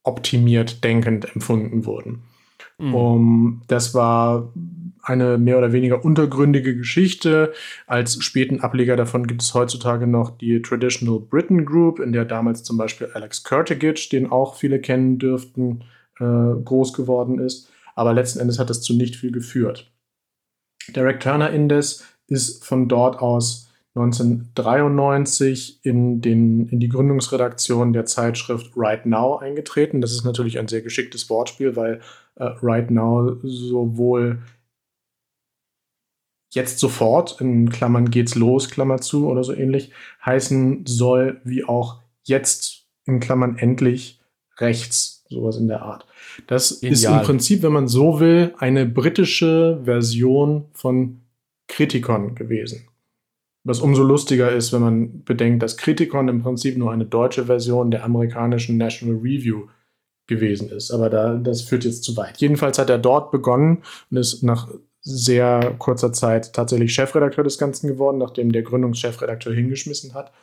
zweckoptimiert denkend empfunden wurden. Mhm. Um, das war eine mehr oder weniger untergründige Geschichte. Als späten Ableger davon gibt es heutzutage noch die Traditional Britain Group, in der damals zum Beispiel Alex Kurtigage, den auch viele kennen dürften, äh, groß geworden ist. Aber letzten Endes hat es zu nicht viel geführt. Derek Turner Indes ist von dort aus 1993 in, den, in die Gründungsredaktion der Zeitschrift Right Now eingetreten. Das ist natürlich ein sehr geschicktes Wortspiel, weil äh, Right Now sowohl jetzt sofort, in Klammern geht's los, Klammer zu oder so ähnlich, heißen soll wie auch jetzt, in Klammern endlich, rechts, sowas in der Art. Das Genial. ist im Prinzip, wenn man so will, eine britische Version von Kritikon gewesen. Was umso lustiger ist, wenn man bedenkt, dass Kritikon im Prinzip nur eine deutsche Version der amerikanischen National Review gewesen ist. Aber da, das führt jetzt zu weit. Jedenfalls hat er dort begonnen und ist nach sehr kurzer Zeit tatsächlich Chefredakteur des Ganzen geworden, nachdem der Gründungschefredakteur hingeschmissen hat.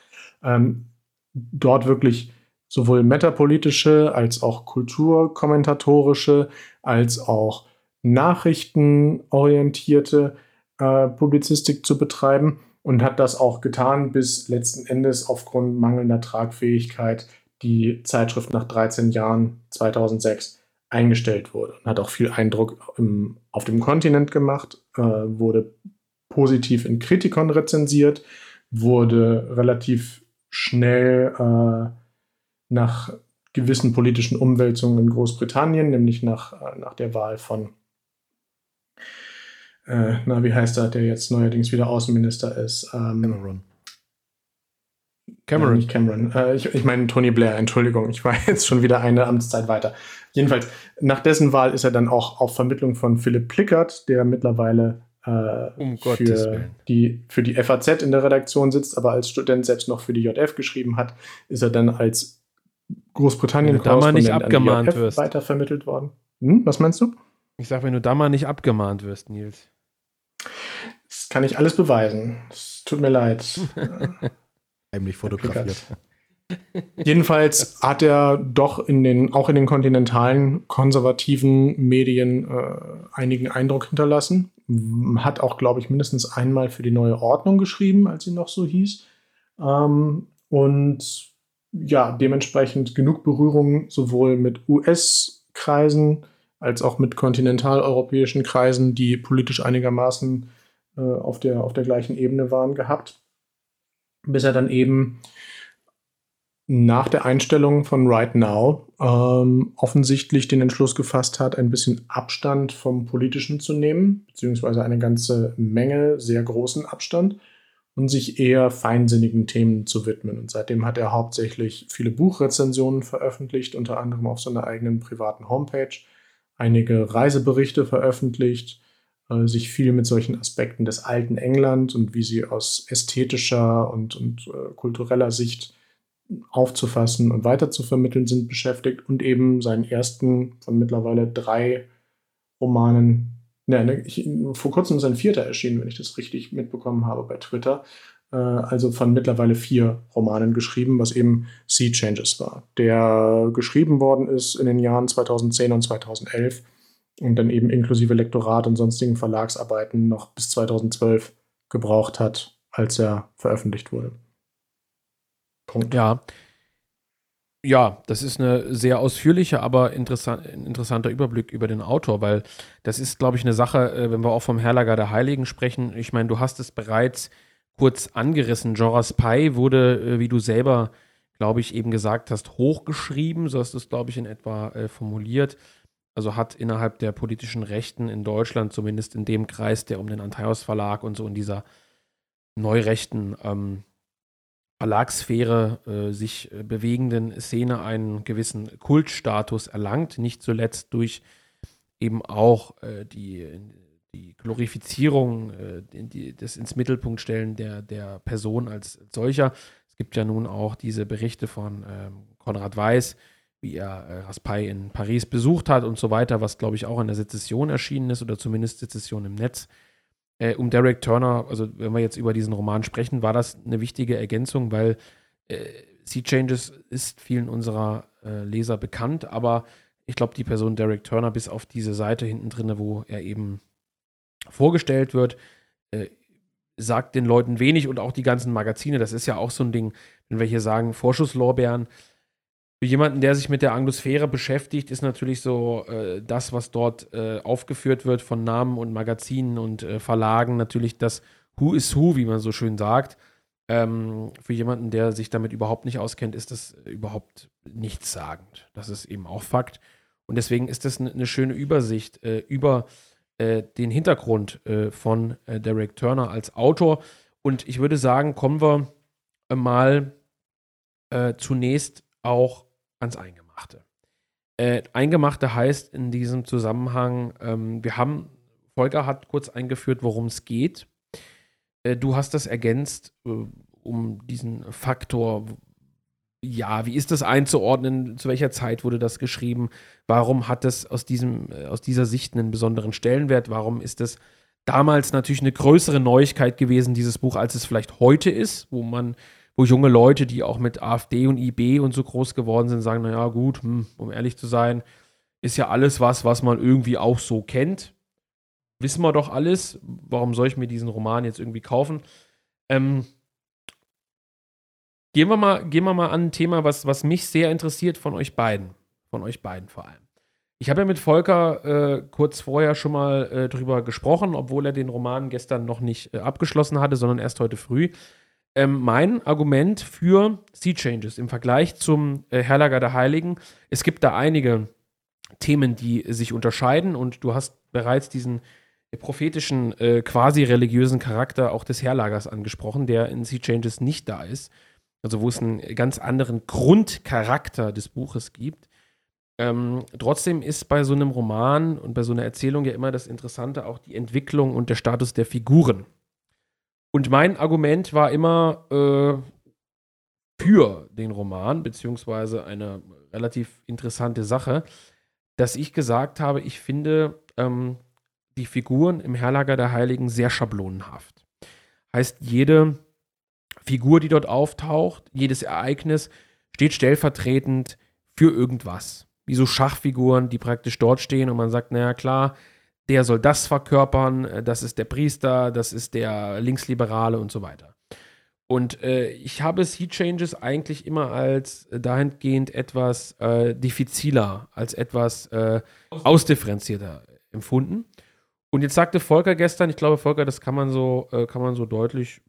Ähm, dort wirklich sowohl metapolitische als auch kulturkommentatorische als auch nachrichtenorientierte äh, Publizistik zu betreiben und hat das auch getan, bis letzten Endes aufgrund mangelnder Tragfähigkeit die Zeitschrift nach 13 Jahren 2006 eingestellt wurde. Hat auch viel Eindruck im, auf dem Kontinent gemacht, äh, wurde positiv in Kritikon rezensiert, wurde relativ schnell äh, nach gewissen politischen Umwälzungen in Großbritannien, nämlich nach, äh, nach der Wahl von, äh, na, wie heißt er, der jetzt neuerdings wieder Außenminister ist? Ähm, Cameron. Cameron. nicht Cameron. Äh, ich, ich meine Tony Blair, Entschuldigung, ich war jetzt schon wieder eine Amtszeit weiter. Jedenfalls, nach dessen Wahl ist er dann auch auf Vermittlung von Philipp Plickert, der mittlerweile äh, um für, die, für die FAZ in der Redaktion sitzt, aber als Student selbst noch für die JF geschrieben hat, ist er dann als Großbritannien da mal nicht abgemahnt wirst. weitervermittelt worden. Hm? Was meinst du? Ich sag, wenn du da mal nicht abgemahnt wirst, Nils. Das kann ich alles beweisen. Es tut mir leid. Heimlich fotografiert. Jedenfalls hat er doch in den, auch in den kontinentalen konservativen Medien äh, einigen Eindruck hinterlassen. Hat auch, glaube ich, mindestens einmal für die neue Ordnung geschrieben, als sie noch so hieß. Ähm, und ja, dementsprechend genug Berührung sowohl mit US-Kreisen als auch mit kontinentaleuropäischen Kreisen, die politisch einigermaßen äh, auf, der, auf der gleichen Ebene waren, gehabt. Bis er dann eben nach der Einstellung von Right Now ähm, offensichtlich den Entschluss gefasst hat, ein bisschen Abstand vom Politischen zu nehmen, beziehungsweise eine ganze Menge sehr großen Abstand und sich eher feinsinnigen Themen zu widmen. Und seitdem hat er hauptsächlich viele Buchrezensionen veröffentlicht, unter anderem auf seiner eigenen privaten Homepage, einige Reiseberichte veröffentlicht, äh, sich viel mit solchen Aspekten des alten England und wie sie aus ästhetischer und, und äh, kultureller Sicht aufzufassen und weiter zu vermitteln sind beschäftigt und eben seinen ersten von mittlerweile drei Romanen, ne, ne, ich, vor kurzem ist ein vierter erschienen, wenn ich das richtig mitbekommen habe bei Twitter, äh, also von mittlerweile vier Romanen geschrieben, was eben Sea Changes war, der geschrieben worden ist in den Jahren 2010 und 2011 und dann eben inklusive Lektorat und sonstigen Verlagsarbeiten noch bis 2012 gebraucht hat, als er veröffentlicht wurde. Punkt. Ja. Ja, das ist eine sehr ausführliche, aber interessant, interessanter Überblick über den Autor, weil das ist, glaube ich, eine Sache, äh, wenn wir auch vom Herlager der Heiligen sprechen. Ich meine, du hast es bereits kurz angerissen. Joras Pai wurde, äh, wie du selber, glaube ich, eben gesagt hast, hochgeschrieben. So hast du es, glaube ich, in etwa äh, formuliert. Also hat innerhalb der politischen Rechten in Deutschland, zumindest in dem Kreis, der um den Antaios Verlag und so in dieser Neurechten ähm, Verlagssphäre äh, sich äh, bewegenden Szene einen gewissen Kultstatus erlangt, nicht zuletzt durch eben auch äh, die, die Glorifizierung, äh, die, das ins Mittelpunkt stellen der, der Person als solcher. Es gibt ja nun auch diese Berichte von ähm, Konrad Weiß, wie er äh, Raspail in Paris besucht hat und so weiter, was glaube ich auch in der Sezession erschienen ist oder zumindest Sezession im Netz äh, um Derek Turner, also wenn wir jetzt über diesen Roman sprechen, war das eine wichtige Ergänzung, weil äh, Sea Changes ist vielen unserer äh, Leser bekannt, aber ich glaube, die Person Derek Turner, bis auf diese Seite hinten drin, wo er eben vorgestellt wird, äh, sagt den Leuten wenig und auch die ganzen Magazine. Das ist ja auch so ein Ding, wenn wir hier sagen, Vorschusslorbeeren, für jemanden, der sich mit der Anglosphäre beschäftigt, ist natürlich so äh, das, was dort äh, aufgeführt wird von Namen und Magazinen und äh, Verlagen, natürlich das Who is Who, wie man so schön sagt. Ähm, für jemanden, der sich damit überhaupt nicht auskennt, ist das überhaupt nichtssagend. Das ist eben auch Fakt. Und deswegen ist das eine schöne Übersicht äh, über äh, den Hintergrund äh, von äh, Derek Turner als Autor. Und ich würde sagen, kommen wir äh, mal äh, zunächst auch ans Eingemachte. Äh, Eingemachte heißt in diesem Zusammenhang, ähm, wir haben, Volker hat kurz eingeführt, worum es geht. du hast das ergänzt um diesen Faktor, ja, wie ist das einzuordnen? Zu welcher Zeit wurde das geschrieben? Warum hat es aus, diesem, äh, aus dieser Sicht einen besonderen Stellenwert? Warum ist es damals natürlich eine größere Neuigkeit gewesen, dieses Buch, als es vielleicht heute ist, wo man, wo junge Leute, die auch mit AfD und IB und so groß geworden sind, sagen, naja, gut, hm, um ehrlich zu sein, ist ja alles was, was man irgendwie auch so kennt. Wissen wir doch alles. Warum soll ich mir diesen Roman jetzt irgendwie kaufen? Ähm, Gehen wir mal, gehen wir mal an ein Thema, was, was mich sehr interessiert von euch beiden. Von euch beiden vor allem. Ich habe ja mit Volker äh, kurz vorher schon mal äh, drüber gesprochen, obwohl er den Roman gestern noch nicht äh, abgeschlossen hatte, sondern erst heute früh. Ähm, mein Argument für Sea Changes im Vergleich zum äh, Herlager der Heiligen, es gibt da einige Themen, die sich unterscheiden und du hast bereits diesen prophetischen, äh, quasi religiösen Charakter auch des Herlagers angesprochen, der in Sea Changes nicht da ist also wo es einen ganz anderen Grundcharakter des Buches gibt. Ähm, trotzdem ist bei so einem Roman und bei so einer Erzählung ja immer das Interessante auch die Entwicklung und der Status der Figuren. Und mein Argument war immer äh, für den Roman, beziehungsweise eine relativ interessante Sache, dass ich gesagt habe, ich finde ähm, die Figuren im Herlager der Heiligen sehr schablonenhaft. Heißt, jede Figur, die dort auftaucht, jedes Ereignis steht stellvertretend für irgendwas. Wie so Schachfiguren, die praktisch dort stehen und man sagt, naja klar, der soll das verkörpern, äh, das ist der Priester, das ist der Linksliberale und so weiter. Und äh, ich habe Sea Changes eigentlich immer als dahingehend etwas äh, diffiziler, als etwas äh, ausdifferenzierter empfunden. Und jetzt sagte Volker gestern, ich glaube, Volker, das kann man so, äh, kann man so deutlich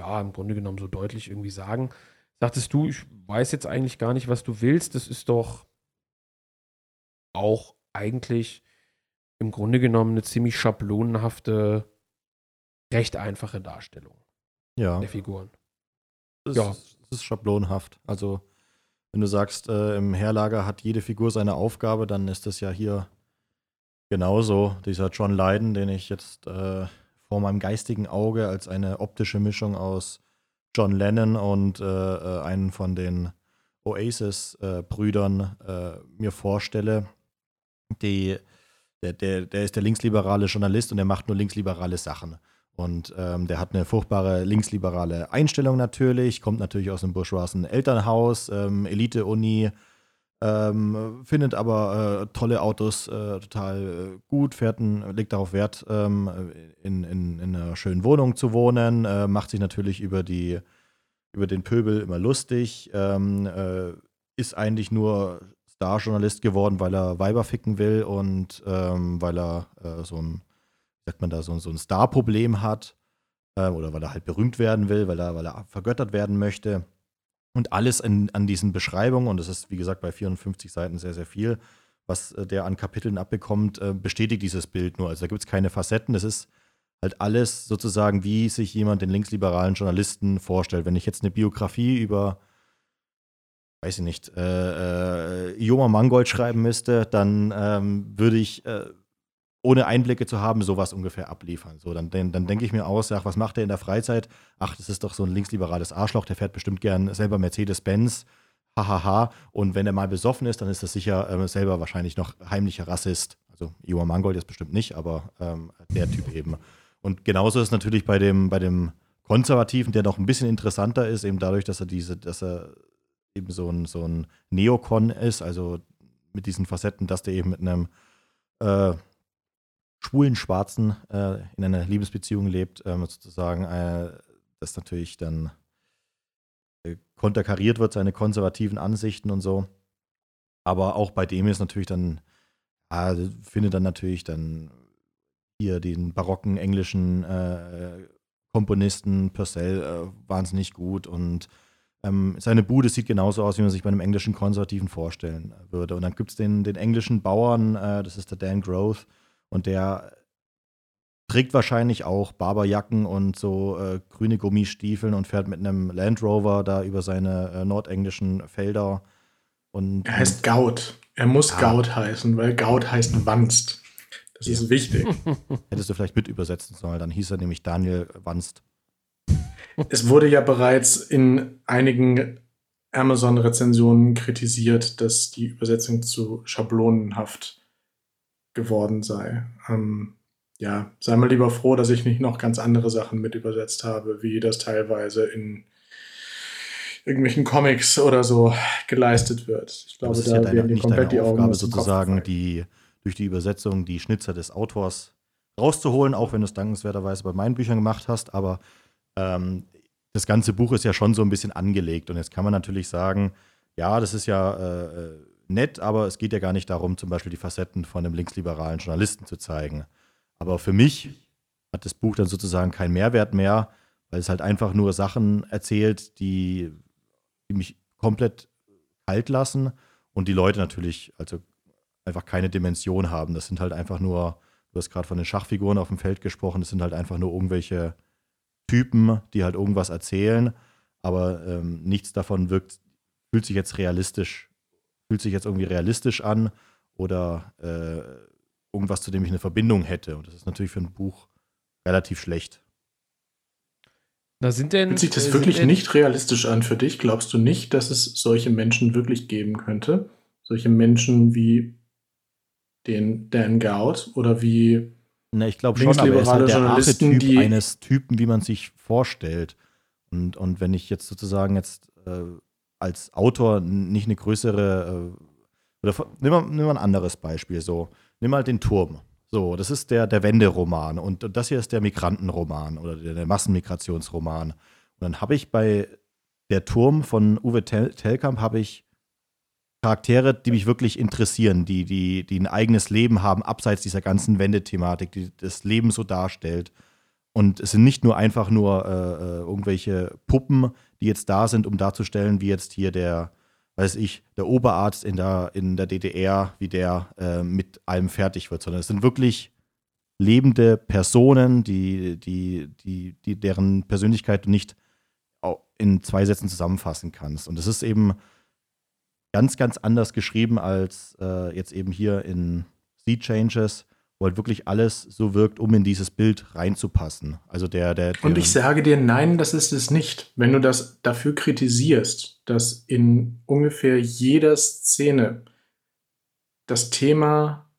ja, im Grunde genommen so deutlich irgendwie sagen. Sagtest du, ich weiß jetzt eigentlich gar nicht, was du willst. Das ist doch auch eigentlich im Grunde genommen eine ziemlich schablonenhafte, recht einfache Darstellung ja. der Figuren. Das ja. Ist, das ist schablonenhaft. Also, wenn du sagst, äh, im Herlager hat jede Figur seine Aufgabe, dann ist das ja hier genauso. Dieser John Lydon, den ich jetzt äh, vor meinem geistigen Auge als eine optische Mischung aus John Lennon und äh, äh einen von den Oasis-Brüdern äh, mir vorstelle. Die, der, der, der ist der linksliberale Journalist und der macht nur linksliberale Sachen. Und ähm, der hat eine furchtbare linksliberale Einstellung natürlich, kommt natürlich aus einem bourgeoisen Elternhaus, ähm, Elite-Uni, ähm, findet aber äh, tolle Autos äh, total äh, gut, fährt ein, legt darauf Wert, ähm, in, in, in, einer schönen Wohnung zu wohnen, äh, macht sich natürlich über, die, über den Pöbel immer lustig, ähm, äh, ist eigentlich nur Starjournalist geworden, weil er Weiber ficken will und ähm, weil er äh, so ein, sagt man da, so, so ein Star-Problem hat oder weil er halt berühmt werden will, weil er, weil er vergöttert werden möchte. Und alles in, an diesen Beschreibungen, und das ist wie gesagt bei 54 Seiten sehr, sehr viel, was äh, der an Kapiteln abbekommt, äh, bestätigt dieses Bild nur. Also da gibt es keine Facetten. Das ist halt alles sozusagen, wie sich jemand den linksliberalen Journalisten vorstellt. Wenn ich jetzt eine Biografie über, weiß ich nicht, äh, äh, Joma Mangold schreiben müsste, dann ähm, würde ich äh, ohne Einblicke zu haben, sowas ungefähr abliefern. So, dann, dann denke ich mir aus, ach, was macht er in der Freizeit? Ach, das ist doch so ein linksliberales Arschloch, der fährt bestimmt gern selber Mercedes-Benz. Hahaha. Und wenn er mal besoffen ist, dann ist das sicher äh, selber wahrscheinlich noch heimlicher Rassist. Also Johann Mangold jetzt bestimmt nicht, aber ähm, der Typ eben. Und genauso ist es natürlich bei dem, bei dem Konservativen, der noch ein bisschen interessanter ist, eben dadurch, dass er diese, dass er eben so ein, so ein Neokon ist, also mit diesen Facetten, dass der eben mit einem äh, schwulen Schwarzen äh, in einer Liebesbeziehung lebt, ähm, sozusagen, äh, das natürlich dann äh, konterkariert wird, seine konservativen Ansichten und so. Aber auch bei dem ist natürlich dann, ja, findet dann natürlich dann hier den barocken englischen äh, Komponisten Purcell äh, wahnsinnig gut und ähm, seine Bude sieht genauso aus, wie man sich bei einem englischen Konservativen vorstellen würde. Und dann gibt es den, den englischen Bauern, äh, das ist der Dan Groth, Und der trägt wahrscheinlich auch Barberjacken und so äh, grüne Gummistiefeln und fährt mit einem Land Rover da über seine äh, nordenglischen Felder. Und, er heißt Gaut. Er muss ja. Gaut heißen, weil Gaut heißt Wanst. Das ja. ist wichtig. Hättest du vielleicht mit übersetzen sollen, dann hieß er nämlich Daniel Wanst. Es wurde ja bereits in einigen Amazon-Rezensionen kritisiert, dass die Übersetzung zu schablonenhaft geworden sei. Ähm, ja, sei mal lieber froh, dass ich nicht noch ganz andere Sachen mit übersetzt habe, wie das teilweise in irgendwelchen Comics oder so geleistet wird. Ich glaube, da ja deine, die komplett die Augen Aufgabe sozusagen, die durch die Übersetzung die Schnitzer des Autors rauszuholen, auch wenn du es dankenswerterweise bei meinen Büchern gemacht hast. Aber ähm, das ganze Buch ist ja schon so ein bisschen angelegt. Und jetzt kann man natürlich sagen, ja, das ist ja äh, äh nett, aber es geht ja gar nicht darum, zum Beispiel die Facetten von einem linksliberalen Journalisten zu zeigen. Aber für mich hat das Buch dann sozusagen keinen Mehrwert mehr, weil es halt einfach nur Sachen erzählt, die, die mich komplett kalt lassen und die Leute natürlich also einfach keine Dimension haben. Das sind halt einfach nur, du hast gerade von den Schachfiguren auf dem Feld gesprochen, das sind halt einfach nur irgendwelche Typen, die halt irgendwas erzählen, aber ähm, nichts davon wirkt, fühlt sich jetzt realistisch, fühlt sich jetzt irgendwie realistisch an oder äh, irgendwas, zu dem ich eine Verbindung hätte. Und das ist natürlich für ein Buch relativ schlecht. Na, sind denn, Fühlt sich das äh, wirklich nicht realistisch an für dich? Glaubst du nicht, dass es solche Menschen wirklich geben könnte? Solche Menschen wie den Dan Gout oder wie Na, ich glaube schon, aber er ist halt der Archetyp eines Typen, wie man sich vorstellt. Und, und wenn ich jetzt sozusagen jetzt äh, als Autor nicht eine größere äh, oder nimm mal, nimm mal ein anderes Beispiel so nimm mal den Turm. So, das ist der, der Wenderoman und das hier ist der Migrantenroman oder der, der Massenmigrationsroman. Und dann habe ich bei der Turm von Uwe Tel Telkamp habe ich Charaktere, die mich wirklich interessieren, die, die, die ein eigenes Leben haben, abseits dieser ganzen Wendethematik, die das Leben so darstellt. Und es sind nicht nur einfach nur äh, äh irgendwelche Puppen, die jetzt da sind, um darzustellen, wie jetzt hier der, weiß ich, der Oberarzt in der, in der DDR, wie der äh, mit allem fertig wird, sondern es sind wirklich lebende Personen, die, die, die, die deren Persönlichkeit du nicht in zwei Sätzen zusammenfassen kannst. Und es ist eben ganz, ganz anders geschrieben als äh, jetzt eben hier in Sea Changes, wo halt wirklich alles so wirkt, um in dieses Bild reinzupassen. Also der, der, der Und ich sage dir, nein, das ist es nicht. Wenn du das dafür kritisierst, dass in ungefähr jeder Szene das Thema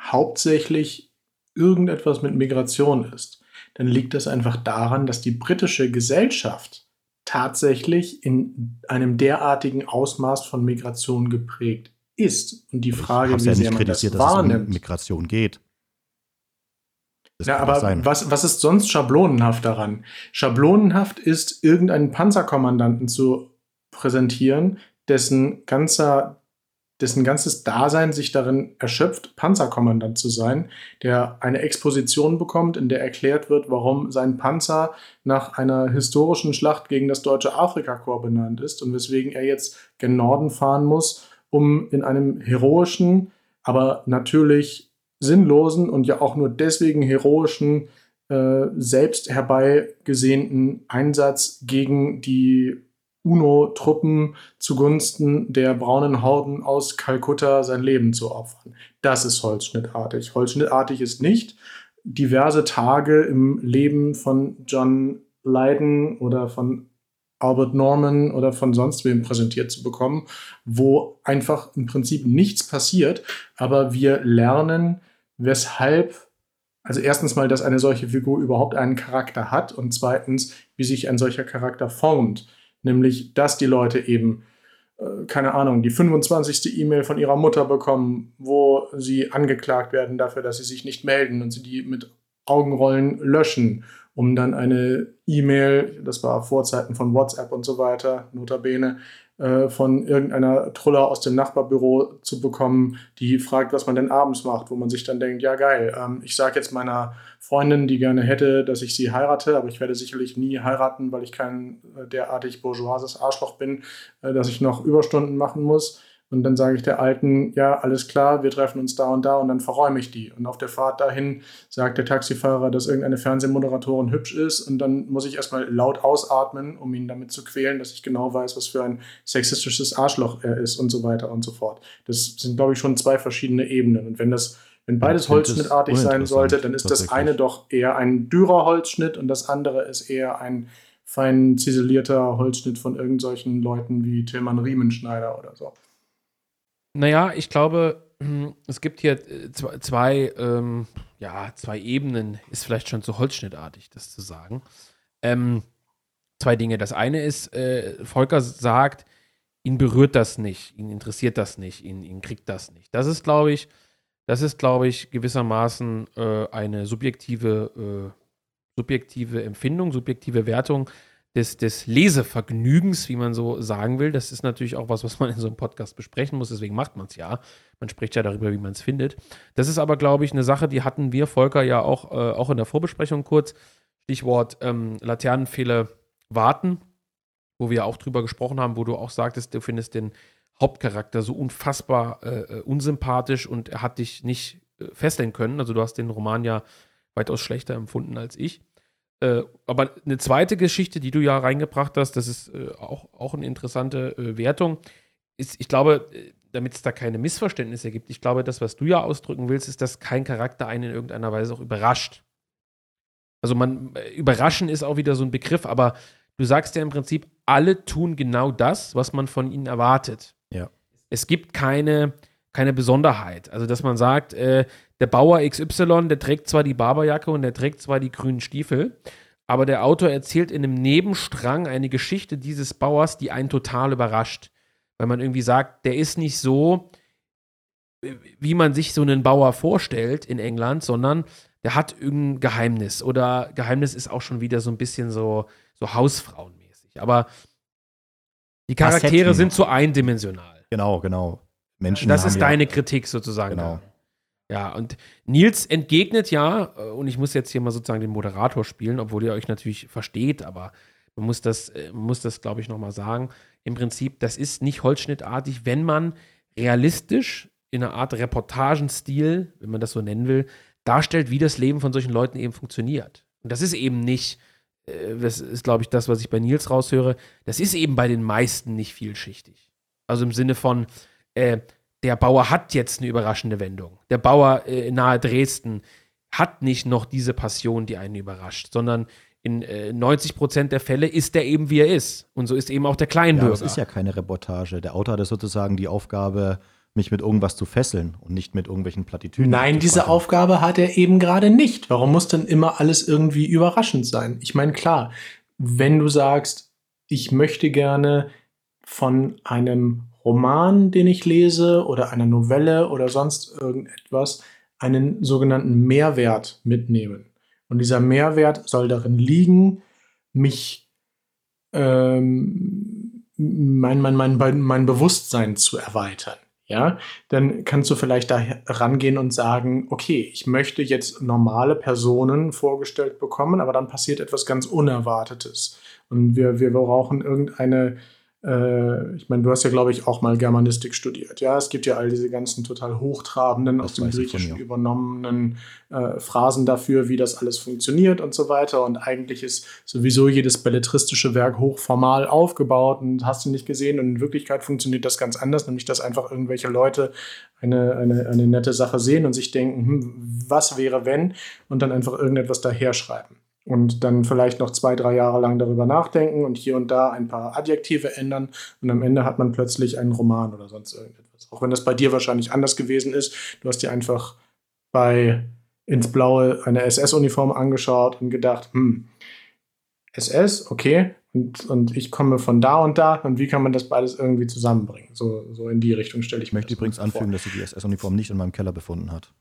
hauptsächlich irgendetwas mit Migration ist, dann liegt das einfach daran, dass die britische Gesellschaft tatsächlich in einem derartigen Ausmaß von Migration geprägt ist. Und die Frage, wie ja sehr man das wahrnimmt. Um Migration geht. Ja, aber was, was ist sonst schablonenhaft daran? Schablonenhaft ist, irgendeinen Panzerkommandanten zu präsentieren, dessen ganzer dessen ganzes Dasein sich darin erschöpft, Panzerkommandant zu sein, der eine Exposition bekommt, in der erklärt wird, warum sein Panzer nach einer historischen Schlacht gegen das deutsche Afrikakorps benannt ist und weswegen er jetzt gen Norden fahren muss, um in einem heroischen, aber natürlich sinnlosen und ja auch nur deswegen heroischen, äh, selbst herbeigesehnten Einsatz gegen die UNO-Truppen zugunsten der braunen Horden aus Kalkutta sein Leben zu opfern. Das ist holzschnittartig. Holzschnittartig ist nicht diverse Tage im Leben von John Lydon oder von Albert Norman oder von sonst wem präsentiert zu bekommen, wo einfach im Prinzip nichts passiert, aber wir lernen, weshalb, also erstens mal, dass eine solche Figur überhaupt einen Charakter hat und zweitens, wie sich ein solcher Charakter formt, nämlich, dass die Leute eben äh, keine Ahnung, die 25. E-Mail von ihrer Mutter bekommen, wo sie angeklagt werden dafür, dass sie sich nicht melden und sie die mit Augenrollen löschen um dann eine E-Mail, das war vor Zeiten von WhatsApp und so weiter, notabene, von irgendeiner Truller aus dem Nachbarbüro zu bekommen, die fragt, was man denn abends macht, wo man sich dann denkt, ja geil, ähm, ich sage jetzt meiner Freundin, die gerne hätte, dass ich sie heirate, aber ich werde sicherlich nie heiraten, weil ich kein äh, derartig bourgeoises Arschloch bin, äh, dass ich noch Überstunden machen muss. Und dann sage ich der Alten, ja, alles klar, wir treffen uns da und da und dann verräume ich die. Und auf der Fahrt dahin sagt der Taxifahrer, dass irgendeine Fernsehmoderatorin hübsch ist und dann muss ich erstmal laut ausatmen, um ihn damit zu quälen, dass ich genau weiß, was für ein sexistisches Arschloch er ist und so weiter und so fort. Das sind, glaube ich, schon zwei verschiedene Ebenen. Und wenn das wenn beides holzschnittartig sein sollte, dann ist das eine doch eher ein dürrer Holzschnitt und das andere ist eher ein fein ziselierter Holzschnitt von irgendwelchen Leuten wie Tilman Riemenschneider oder so. Naja, ich glaube, es gibt hier äh, zwei, zwei, ähm, ja, zwei Ebenen, ist vielleicht schon zu holzschnittartig, das zu sagen. Ähm, zwei Dinge. Das eine ist, äh, Volker sagt, ihn berührt das nicht, ihn interessiert das nicht, ihn, ihn kriegt das nicht. Das ist, glaube ich, das ist, glaube ich, gewissermaßen äh, eine subjektive, äh, subjektive Empfindung, subjektive Wertung des, des Lesevergnügens, wie man so sagen will. Das ist natürlich auch was, was man in so einem Podcast besprechen muss, deswegen macht man es ja. Man spricht ja darüber, wie man es findet. Das ist aber, glaube ich, eine Sache, die hatten wir, Volker, ja auch, äh, auch in der Vorbesprechung kurz. Stichwort ähm, Laternenfehler warten, wo wir auch drüber gesprochen haben, wo du auch sagtest, du findest den Hauptcharakter so unfassbar äh, äh, unsympathisch und er hat dich nicht äh, fesseln können. Also du hast den Roman ja weitaus schlechter empfunden als ich. Äh, aber eine zweite Geschichte, die du ja reingebracht hast, das ist äh, auch, auch eine interessante äh, Wertung, ist, ich glaube, damit es da keine Missverständnisse gibt, ich glaube, das, was du ja ausdrücken willst, ist, dass kein Charakter einen in irgendeiner Weise auch überrascht. Also man, überraschen ist auch wieder so ein Begriff, aber du sagst ja im Prinzip, alle tun genau das, was man von ihnen erwartet. Ja. Es gibt keine, keine Besonderheit. Also, dass man sagt, äh, der Bauer XY, der trägt zwar die Barberjacke und der trägt zwar die grünen Stiefel, aber der Autor erzählt in einem Nebenstrang eine Geschichte dieses Bauers, die einen total überrascht. Weil man irgendwie sagt, der ist nicht so, wie man sich so einen Bauer vorstellt in England, sondern der hat irgendein Geheimnis. Oder Geheimnis ist auch schon wieder so ein bisschen so, so Hausfrauenmäßig. Aber die Charaktere Facetten. sind zu eindimensional. Genau, genau. Menschen. Das ist deine ja, Kritik sozusagen. Genau. Ja, und Nils entgegnet ja, äh, und ich muss jetzt hier mal sozusagen den Moderator spielen, obwohl ihr euch natürlich versteht, aber man muss das, äh, man muss das, glaube ich, nochmal sagen. Im Prinzip, das ist nicht holzschnittartig, wenn man realistisch in einer Art Reportagenstil, wenn man das so nennen will, darstellt, wie das Leben von solchen Leuten eben funktioniert. Und das ist eben nicht äh, das ist, glaube ich, das, was ich bei Nils raushöre, das ist eben bei den meisten nicht vielschichtig. Also im Sinne von, äh, der Bauer hat jetzt eine überraschende Wendung. Der Bauer äh, nahe Dresden hat nicht noch diese Passion, die einen überrascht, sondern in äh, 90 Prozent der Fälle ist der eben, wie er ist. Und so ist eben auch der Kleinbürger. Ja, das ist ja keine Reportage. Der Autor hatte sozusagen die Aufgabe, mich mit irgendwas zu fesseln und nicht mit irgendwelchen Plattitüden. Nein, diese Aufgabe hat er eben gerade nicht. Warum muss denn immer alles irgendwie überraschend sein? Ich meine, klar, wenn du sagst, ich möchte gerne von einem Roman, den ich lese, oder einer Novelle oder sonst irgendetwas, einen sogenannten Mehrwert mitnehmen. Und dieser Mehrwert soll darin liegen, mich ähm, mein, mein, mein, mein Bewusstsein zu erweitern ja, dann kannst du vielleicht da rangehen und sagen, okay, ich möchte jetzt normale Personen vorgestellt bekommen, aber dann passiert etwas ganz Unerwartetes. Und wir, wir brauchen irgendeine äh, ich meine, du hast ja, glaube ich, auch mal Germanistik studiert. Ja, es gibt ja all diese ganzen total hochtrabenden, aus dem Griechischen übernommenen äh, Phrasen dafür, wie das alles funktioniert und so weiter. Und eigentlich ist sowieso jedes belletristische Werk hochformal aufgebaut und hast du nicht gesehen. Und in Wirklichkeit funktioniert das ganz anders, nämlich dass einfach irgendwelche Leute eine, eine, eine nette Sache sehen und sich denken, hm, was wäre wenn? Und dann einfach irgendetwas daher schreiben und dann vielleicht noch zwei, drei Jahre lang darüber nachdenken und hier und da ein paar Adjektive ändern und am Ende hat man plötzlich einen Roman oder sonst irgendetwas. Auch wenn das bei dir wahrscheinlich anders gewesen ist. Du hast dir einfach bei ins Blaue eine SS-Uniform angeschaut und gedacht, hm, SS, okay, und, und ich komme von da und da und wie kann man das beides irgendwie zusammenbringen? So, so in die Richtung stelle ich, ich möchte übrigens anfügen, dass sie die SS-Uniform nicht in meinem Keller befunden hat.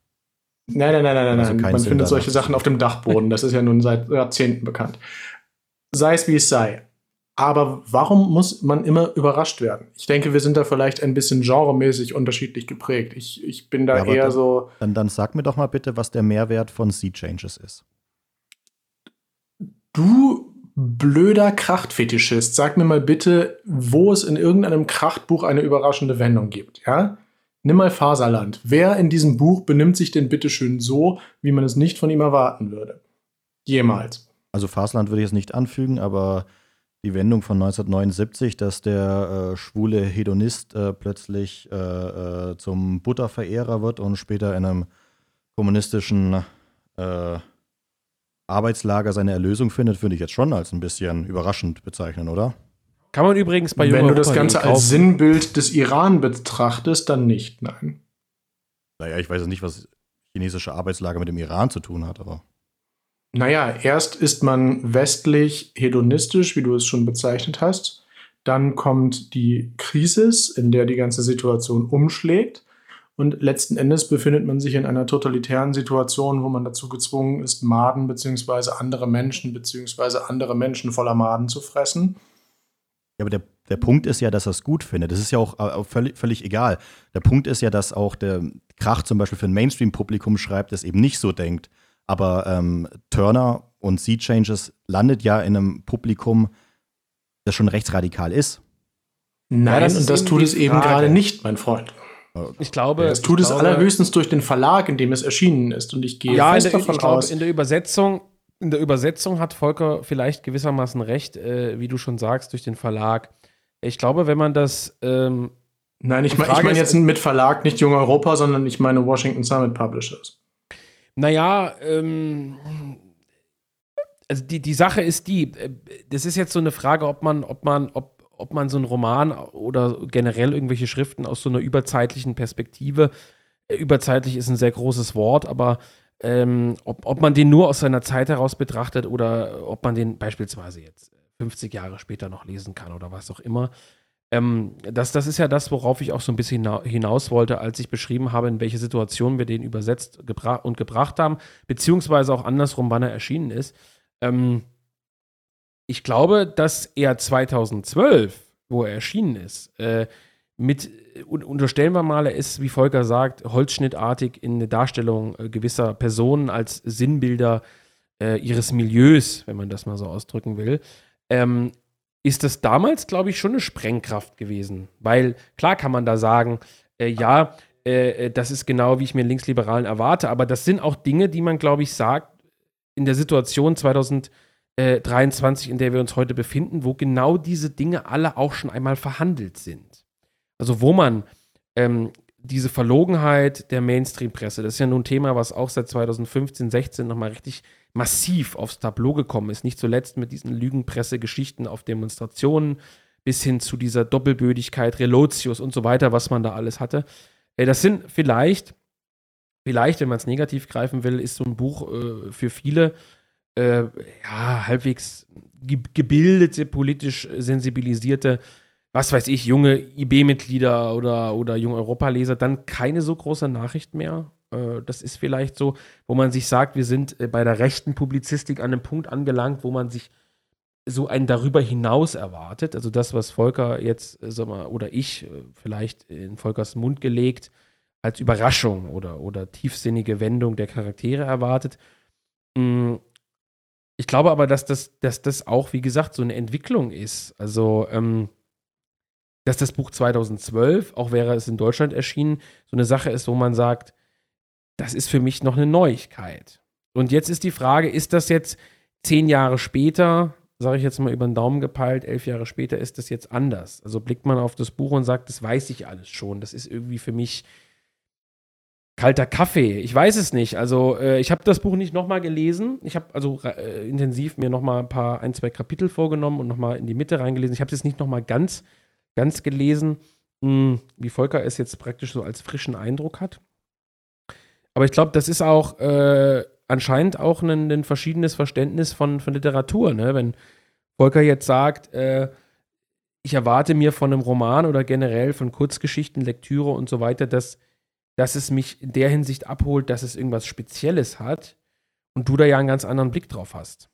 Nein, nein, nein, nein, also nein. Man Sinn findet solche Sachen auf dem Dachboden. Das ist ja nun seit Jahrzehnten bekannt. Sei es wie es sei. Aber warum muss man immer überrascht werden? Ich denke, wir sind da vielleicht ein bisschen genremäßig unterschiedlich geprägt. Ich, ich bin da ja, eher dann, so. Dann, dann sag mir doch mal bitte, was der Mehrwert von Sea Changes ist. Du blöder Krachtfetischist, sag mir mal bitte, wo es in irgendeinem Krachtbuch eine überraschende Wendung gibt, ja? Nimm mal Faserland. Wer in diesem Buch benimmt sich denn bitteschön so, wie man es nicht von ihm erwarten würde? Jemals. Also Faserland würde ich jetzt nicht anfügen, aber die Wendung von 1979, dass der äh, schwule Hedonist äh, plötzlich äh, äh, zum Butterverehrer wird und später in einem kommunistischen äh, Arbeitslager seine Erlösung findet, finde ich jetzt schon als ein bisschen überraschend bezeichnen, oder? Kann man übrigens bei Wenn du das Ganze als Sinnbild des Iran betrachtest, dann nicht, nein. Naja, ich weiß nicht, was chinesische Arbeitslager mit dem Iran zu tun hat, aber. Naja, erst ist man westlich hedonistisch, wie du es schon bezeichnet hast. Dann kommt die Krise, in der die ganze Situation umschlägt. Und letzten Endes befindet man sich in einer totalitären Situation, wo man dazu gezwungen ist, Maden bzw. andere Menschen bzw. andere Menschen voller Maden zu fressen. Ja, aber der, der Punkt ist ja, dass er es gut findet. Das ist ja auch äh, völlig, völlig egal. Der Punkt ist ja, dass auch der Krach zum Beispiel für ein Mainstream-Publikum schreibt, das eben nicht so denkt. Aber ähm, Turner und Sea Changes landet ja in einem Publikum, das schon rechtsradikal ist. Nein, ja, das und das tut es eben gerade nicht, mein Freund. Ich glaube. Es tut es allerhöchstens durch den Verlag, in dem es erschienen ist. Und ich gehe ja, fest der, davon ich aus. in der Übersetzung, in der Übersetzung hat Volker vielleicht gewissermaßen recht, äh, wie du schon sagst, durch den Verlag. Ich glaube, wenn man das. Ähm, Nein, ich meine ich mein jetzt mit Verlag nicht Jung Europa, sondern ich meine Washington Summit Publishers. Naja, ähm, also die, die Sache ist die, äh, das ist jetzt so eine Frage, ob man, ob man, ob ob man so einen Roman oder generell irgendwelche Schriften aus so einer überzeitlichen Perspektive, äh, überzeitlich ist ein sehr großes Wort, aber ähm, ob, ob man den nur aus seiner Zeit heraus betrachtet oder ob man den beispielsweise jetzt 50 Jahre später noch lesen kann oder was auch immer. Ähm, das, das ist ja das, worauf ich auch so ein bisschen hinaus wollte, als ich beschrieben habe, in welche Situation wir den übersetzt gebra und gebracht haben, beziehungsweise auch andersrum, wann er erschienen ist. Ähm, ich glaube, dass er 2012, wo er erschienen ist, äh, mit, unterstellen wir mal, er ist, wie Volker sagt, holzschnittartig in eine Darstellung äh, gewisser Personen als Sinnbilder äh, ihres Milieus, wenn man das mal so ausdrücken will, ähm, ist das damals, glaube ich, schon eine Sprengkraft gewesen. Weil klar kann man da sagen, äh, ja, äh, äh, das ist genau, wie ich mir Linksliberalen erwarte, aber das sind auch Dinge, die man, glaube ich, sagt, in der Situation 2012 äh, 23, in der wir uns heute befinden, wo genau diese Dinge alle auch schon einmal verhandelt sind. Also wo man ähm, diese Verlogenheit der Mainstream-Presse, das ist ja nun ein Thema, was auch seit 2015, 16 nochmal richtig massiv aufs Tableau gekommen ist. Nicht zuletzt mit diesen Lügenpresse-Geschichten auf Demonstrationen bis hin zu dieser Doppelbödigkeit, Relotius und so weiter, was man da alles hatte. Äh, das sind vielleicht, vielleicht, wenn man es negativ greifen will, ist so ein Buch äh, für viele äh, ja, halbwegs ge gebildete, politisch sensibilisierte, was weiß ich, junge IB-Mitglieder oder, oder junge Europaleser dann keine so große Nachricht mehr. Äh, das ist vielleicht so, wo man sich sagt, wir sind äh, bei der rechten Publizistik an einem Punkt angelangt, wo man sich so ein darüber hinaus erwartet. Also das, was Volker jetzt, äh, mal, oder ich vielleicht in Volkers Mund gelegt, als Überraschung oder, oder tiefsinnige Wendung der Charaktere erwartet. Mm, ich glaube aber, dass das, dass das auch, wie gesagt, so eine Entwicklung ist. Also, ähm, dass das Buch 2012, auch wäre es in Deutschland erschienen, so eine Sache ist, wo man sagt, das ist für mich noch eine Neuigkeit. Und jetzt ist die Frage, ist das jetzt zehn Jahre später, sage ich jetzt mal über den Daumen gepeilt, elf Jahre später, ist das jetzt anders? Also blickt man auf das Buch und sagt, das weiß ich alles schon, das ist irgendwie für mich kalter Kaffee. Ich weiß es nicht. Also äh, ich habe das Buch nicht nochmal gelesen. Ich habe also äh, intensiv mir nochmal ein paar, ein, zwei Kapitel vorgenommen und nochmal in die Mitte reingelesen. Ich habe es jetzt nicht nochmal ganz, ganz gelesen, mh, hm, wie Volker es jetzt praktisch so als frischen Eindruck hat. Aber ich glaube, das ist auch äh, anscheinend auch ein, ein, verschiedenes Verständnis von, von Literatur. Ne? Wenn Volker jetzt sagt, äh, ich erwarte mir von einem Roman oder generell von Kurzgeschichten, Lektüre und so weiter, dass dass es mich in der Hinsicht abholt, dass es irgendwas Spezielles hat und du da ja einen ganz anderen Blick drauf hast.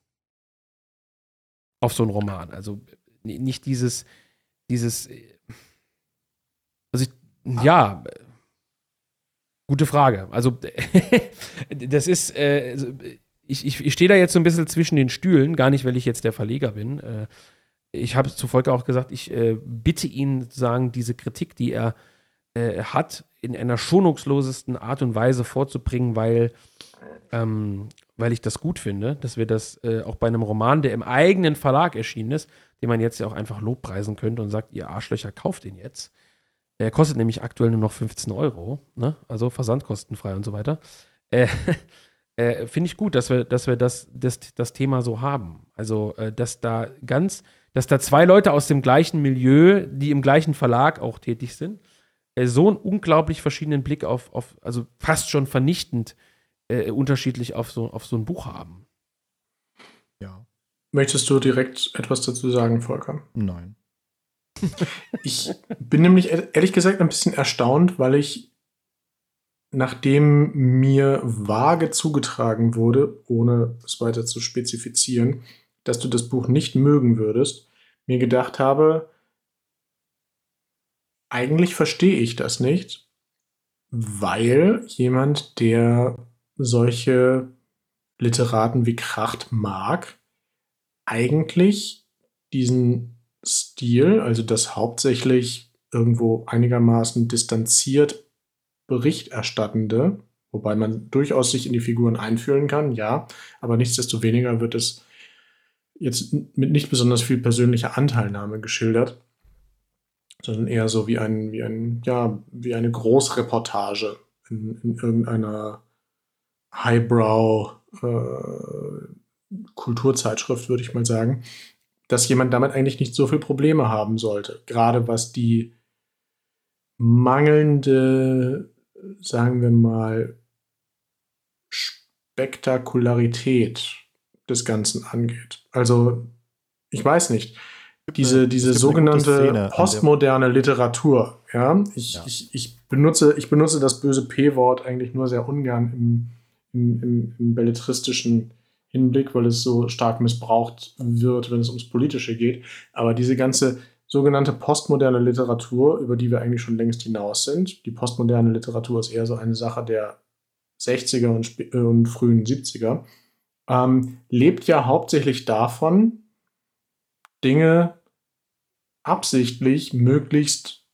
Auf so einen Roman. Also nicht dieses, dieses, also ich, ja, gute Frage. Also das ist, äh, ich, ich, ich stehe da jetzt so ein bisschen zwischen den Stühlen, gar nicht, weil ich jetzt der Verleger bin. Äh, ich habe zu Volker auch gesagt, ich äh, bitte ihn sozusagen, diese Kritik, die er äh, hat, in einer schonungslosesten Art und Weise vorzubringen, weil, ähm, weil ich das gut finde, dass wir das äh, auch bei einem Roman, der im eigenen Verlag erschienen ist, den man jetzt ja auch einfach lobpreisen könnte und sagt, ihr Arschlöcher, kauft den jetzt. Er kostet nämlich aktuell nur noch 15 Euro, ne? also versandkostenfrei und so weiter. Äh, äh, Finde ich gut, dass wir, dass wir das, das, das Thema so haben. Also, äh, dass da ganz, dass da zwei Leute aus dem gleichen Milieu, die im gleichen Verlag auch tätig sind, äh, so einen unglaublich verschiedenen Blick auf, auf also fast schon vernichtend äh, unterschiedlich auf so, auf so ein Buch haben. Ja. Möchtest du direkt etwas dazu sagen, Volker? Nein. ich bin nämlich ehrlich gesagt ein bisschen erstaunt, weil ich, nachdem mir vage zugetragen wurde, ohne es weiter zu spezifizieren, dass du das Buch nicht mögen würdest, mir gedacht habe, eigentlich verstehe ich das nicht, weil jemand, der solche Literaten wie Kracht mag, eigentlich diesen Stil, also das hauptsächlich irgendwo einigermaßen distanziert Bericht erstattende, wobei man durchaus sich in die Figuren einfühlen kann, ja, aber nichtsdestoweniger wird es jetzt mit nicht besonders viel persönlicher Anteilnahme geschildert, sondern eher so wie ein, wie ein, ja, wie eine Großreportage in, in irgendeiner Highbrow äh, Kulturzeitschrift, würde ich mal sagen, dass jemand damit eigentlich nicht so viel Probleme haben sollte. Gerade was die mangelnde, sagen wir mal, Spektakularität des Ganzen angeht. Also, ich weiß nicht. Diese, diese sogenannte postmoderne Literatur, ja, ich, ja. Ich, ich, benutze, ich benutze das böse P-Wort eigentlich nur sehr ungern im, im, im, im belletristischen Hinblick, weil es so stark missbraucht wird, wenn es ums Politische geht. Aber diese ganze sogenannte postmoderne Literatur, über die wir eigentlich schon längst hinaus sind, die postmoderne Literatur ist eher so eine Sache der 60er und, äh, und frühen 70er, ähm, lebt ja hauptsächlich davon, Dinge absichtlich möglichst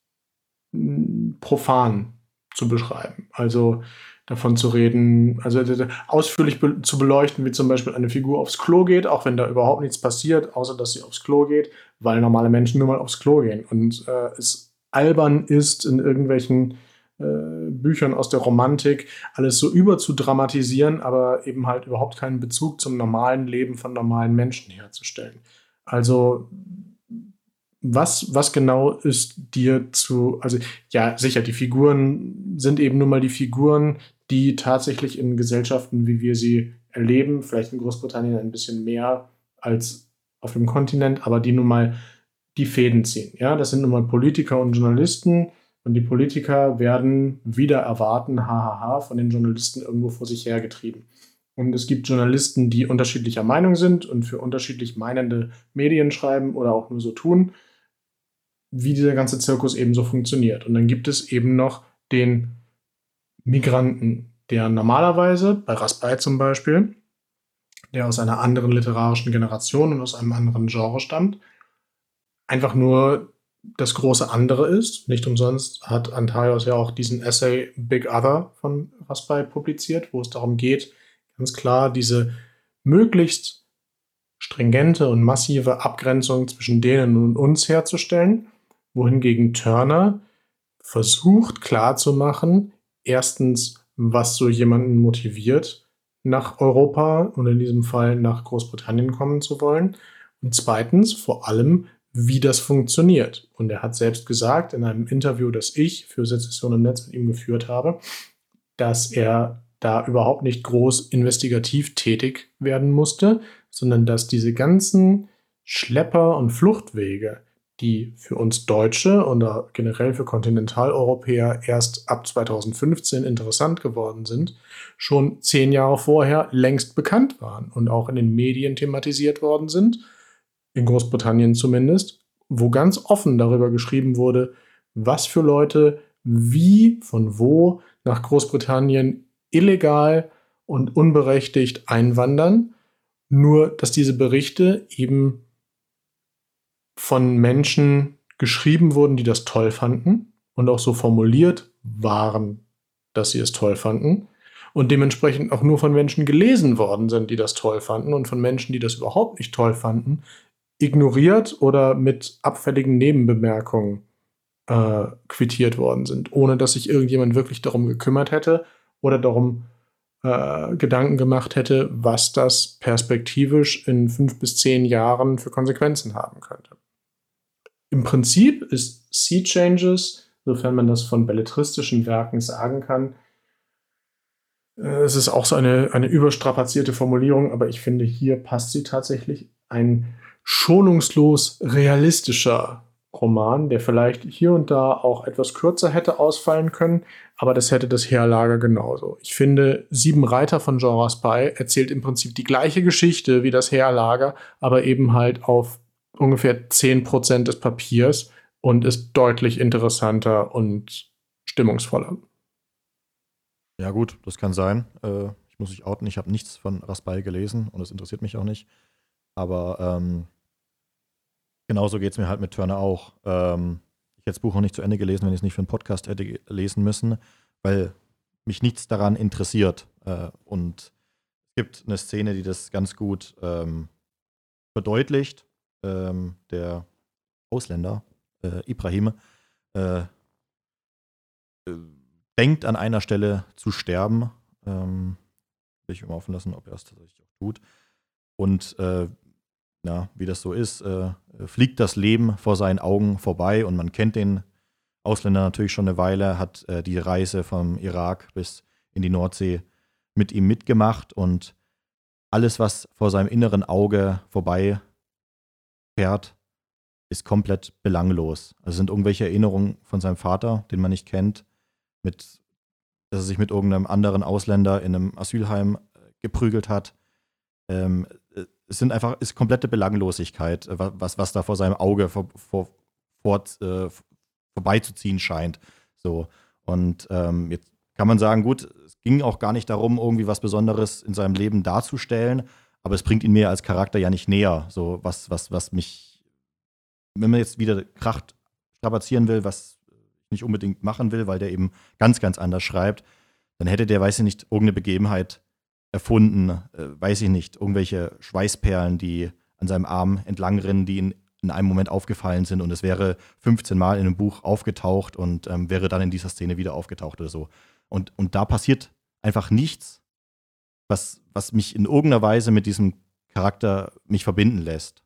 hm, profan zu beschreiben. Also davon zu reden, also ausführlich be zu beleuchten, wie zum Beispiel eine Figur aufs Klo geht, auch wenn da überhaupt nichts passiert, außer dass sie aufs Klo geht, weil normale Menschen nur mal aufs Klo gehen. Und äh, es albern ist in irgendwelchen äh, Büchern aus der Romantik, alles so überzudramatisieren, aber eben halt überhaupt keinen Bezug zum normalen Leben von normalen Menschen herzustellen. Also was, was genau ist dir zu, also ja, sicher, die Figuren sind eben nun mal die Figuren, die tatsächlich in Gesellschaften, wie wir sie erleben, vielleicht in Großbritannien ein bisschen mehr als auf dem Kontinent, aber die nun mal die Fäden ziehen. Ja, das sind nun mal Politiker und Journalisten, und die Politiker werden wieder erwarten, hahaha, von den Journalisten irgendwo vor sich hergetrieben. Und es gibt Journalisten, die unterschiedlicher Meinung sind und für unterschiedlich meinende Medien schreiben oder auch nur so tun, wie dieser ganze Zirkus eben so funktioniert. Und dann gibt es eben noch den Migranten, der normalerweise, bei Raspail zum Beispiel, der aus einer anderen literarischen Generation und aus einem anderen Genre stammt, einfach nur das große andere ist. Nicht umsonst hat Antaios ja auch diesen Essay Big Other von Raspail publiziert, wo es darum geht, ganz klar diese möglichst stringente und massive Abgrenzung zwischen denen und uns herzustellen, wohingegen Turner versucht klarzumachen, erstens, was so jemanden motiviert, nach Europa und in diesem Fall nach Großbritannien kommen zu wollen. Und zweitens, vor allem, wie das funktioniert. Und er hat selbst gesagt in einem Interview, das ich für Sezession im Netz mit ihm geführt habe, dass er da überhaupt nicht groß investigativ tätig werden musste, sondern dass diese ganzen Schlepper- und Fluchtwege, die für uns Deutsche oder generell für Kontinentaleuropäer erst ab 2015 interessant geworden sind, schon zehn Jahre vorher längst bekannt waren und auch in den Medien thematisiert worden sind in Großbritannien zumindest, wo ganz offen darüber geschrieben wurde, was für Leute wie, von wo nach Großbritannien illegal und unberechtigt einwandern, nur dass diese Berichte eben von Menschen geschrieben wurden, die das toll fanden und auch so formuliert waren, dass sie es toll fanden und dementsprechend auch nur von Menschen gelesen worden sind, die das toll fanden und von Menschen, die das überhaupt nicht toll fanden, ignoriert oder mit abfälligen Nebenbemerkungen äh, quittiert worden sind, ohne dass sich irgendjemand wirklich darum gekümmert hätte oder darum äh, Gedanken gemacht hätte, was das perspektivisch in fünf bis zehn Jahren für Konsequenzen haben könnte. Im Prinzip ist Sea Changes, sofern man das von belletristischen Werken sagen kann, äh, es ist auch so eine, eine überstrapazierte Formulierung, aber ich finde, hier passt sie tatsächlich. Ein schonungslos realistischer Roman, der vielleicht hier und da auch etwas kürzer hätte ausfallen können, aber das hätte das Heerlager genauso. Ich finde, Sieben Reiter von Jean Raspail erzählt im Prinzip die gleiche Geschichte wie das Heerlager, aber eben halt auf ungefähr 10% des Papiers und ist deutlich interessanter und stimmungsvoller. Ja, gut, das kann sein. Äh, ich muss mich outen, ich habe nichts von Raspail gelesen und es interessiert mich auch nicht. Aber ähm, genauso geht es mir halt mit Turner auch. Ähm, ich hätte das Buch noch nicht zu Ende gelesen, wenn ich es nicht für einen Podcast hätte lesen müssen, weil mich nichts daran interessiert. Äh, und es gibt eine Szene, die das ganz gut ähm, verdeutlicht. Ähm, der Ausländer, äh, Ibrahim, äh, äh denkt an einer Stelle zu sterben. Ähm, will ich immer offen lassen, ob er es tatsächlich auch tut. Und äh, ja, wie das so ist, äh, fliegt das Leben vor seinen Augen vorbei und man kennt den Ausländer natürlich schon eine Weile, hat äh, die Reise vom Irak bis in die Nordsee mit ihm mitgemacht und alles, was vor seinem inneren Auge vorbei fährt, ist komplett belanglos. Also sind irgendwelche Erinnerungen von seinem Vater, den man nicht kennt, mit, dass er sich mit irgendeinem anderen Ausländer in einem Asylheim äh, geprügelt hat. Ähm, äh, es sind einfach, ist komplette Belanglosigkeit, äh, was, was da vor seinem Auge vor, vor, vor, äh, vorbeizuziehen scheint. So. Und ähm, jetzt kann man sagen, gut, es ging auch gar nicht darum, irgendwie was Besonderes in seinem Leben darzustellen, aber es bringt ihn mir als Charakter ja nicht näher. So, was, was, was mich, wenn man jetzt wieder Kracht strapazieren will, was nicht unbedingt machen will, weil der eben ganz, ganz anders schreibt, dann hätte der, weiß ich nicht, irgendeine Begebenheit erfunden, äh, weiß ich nicht, irgendwelche Schweißperlen, die an seinem Arm entlangrennen, die in, in einem Moment aufgefallen sind und es wäre 15 Mal in einem Buch aufgetaucht und ähm, wäre dann in dieser Szene wieder aufgetaucht oder so. Und, und da passiert einfach nichts, was, was mich in irgendeiner Weise mit diesem Charakter mich verbinden lässt.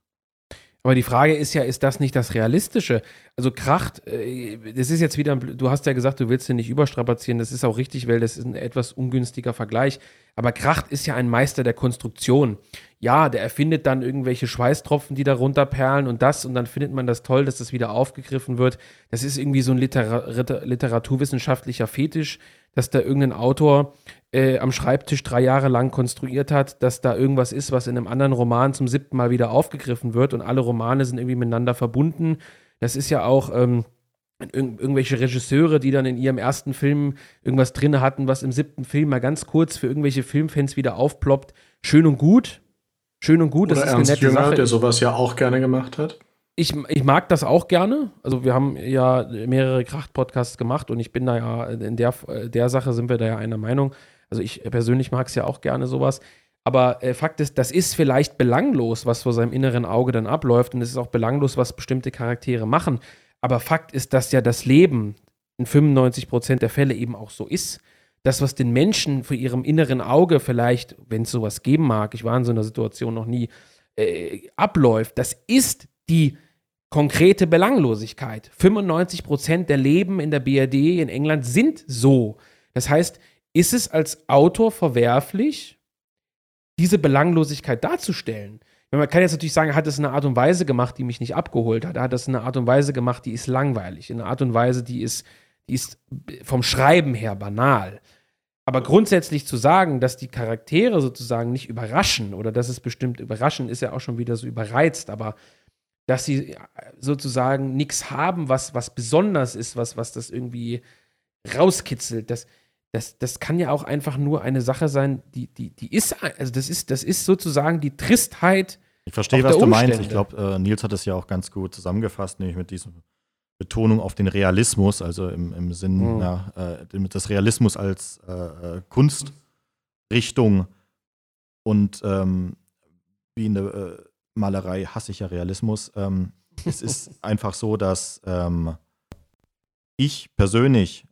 Aber die Frage ist ja, ist das nicht das Realistische? Also Kracht, äh, das ist jetzt wieder, du hast ja gesagt, du willst den nicht überstrapazieren, das ist auch richtig, weil das ist ein etwas ungünstiger Vergleich. Aber Kracht ist ja ein Meister der Konstruktion. Ja, der erfindet dann irgendwelche Schweißtropfen, die da runterperlen und das und dann findet man das toll, dass das wieder aufgegriffen wird. Das ist irgendwie so ein Liter literaturwissenschaftlicher Fetisch, dass da irgendein Autor äh, am Schreibtisch drei Jahre lang konstruiert hat, dass da irgendwas ist, was in einem anderen Roman zum siebten Mal wieder aufgegriffen wird und alle Romane sind irgendwie miteinander verbunden. Das ist ja auch ähm, irg irgendwelche Regisseure, die dann in ihrem ersten Film irgendwas drin hatten, was im siebten Film mal ganz kurz für irgendwelche Filmfans wieder aufploppt. Schön und gut. Schön und gut. Oder das ist Ernst eine nette Jünger, Sache. der sowas ja auch gerne gemacht hat. Ich, ich mag das auch gerne. Also wir haben ja mehrere Kracht-Podcasts gemacht und ich bin da ja, in der, der Sache sind wir da ja einer Meinung. Also ich persönlich mag es ja auch gerne sowas. Aber äh, Fakt ist, das ist vielleicht belanglos, was vor seinem inneren Auge dann abläuft. Und es ist auch belanglos, was bestimmte Charaktere machen. Aber Fakt ist, dass ja das Leben in 95 Prozent der Fälle eben auch so ist. Das, was den Menschen vor ihrem inneren Auge vielleicht, wenn es sowas geben mag, ich war in so einer Situation noch nie, äh, abläuft, das ist die konkrete Belanglosigkeit. 95 Prozent der Leben in der BRD in England sind so. Das heißt, ist es als Autor verwerflich, diese Belanglosigkeit darzustellen? Man kann jetzt natürlich sagen, er hat es in einer Art und Weise gemacht, die mich nicht abgeholt hat. Er hat es in einer Art und Weise gemacht, die ist langweilig. In einer Art und Weise, die ist, die ist vom Schreiben her banal. Aber grundsätzlich zu sagen, dass die Charaktere sozusagen nicht überraschen oder dass es bestimmt überraschen, ist ja auch schon wieder so überreizt, aber dass sie sozusagen nichts haben, was, was besonders ist, was, was das irgendwie rauskitzelt, das, das, das kann ja auch einfach nur eine Sache sein, die, die, die ist, also das ist, das ist sozusagen die Tristheit. Ich verstehe, was du meinst. Ich glaube, äh, Nils hat es ja auch ganz gut zusammengefasst, nämlich mit dieser Betonung auf den Realismus, also im, im Sinn mhm. äh, des Realismus als äh, äh, Kunstrichtung und ähm, wie in der äh, Malerei hasse ich ja Realismus. Ähm, es ist einfach so, dass ähm, ich persönlich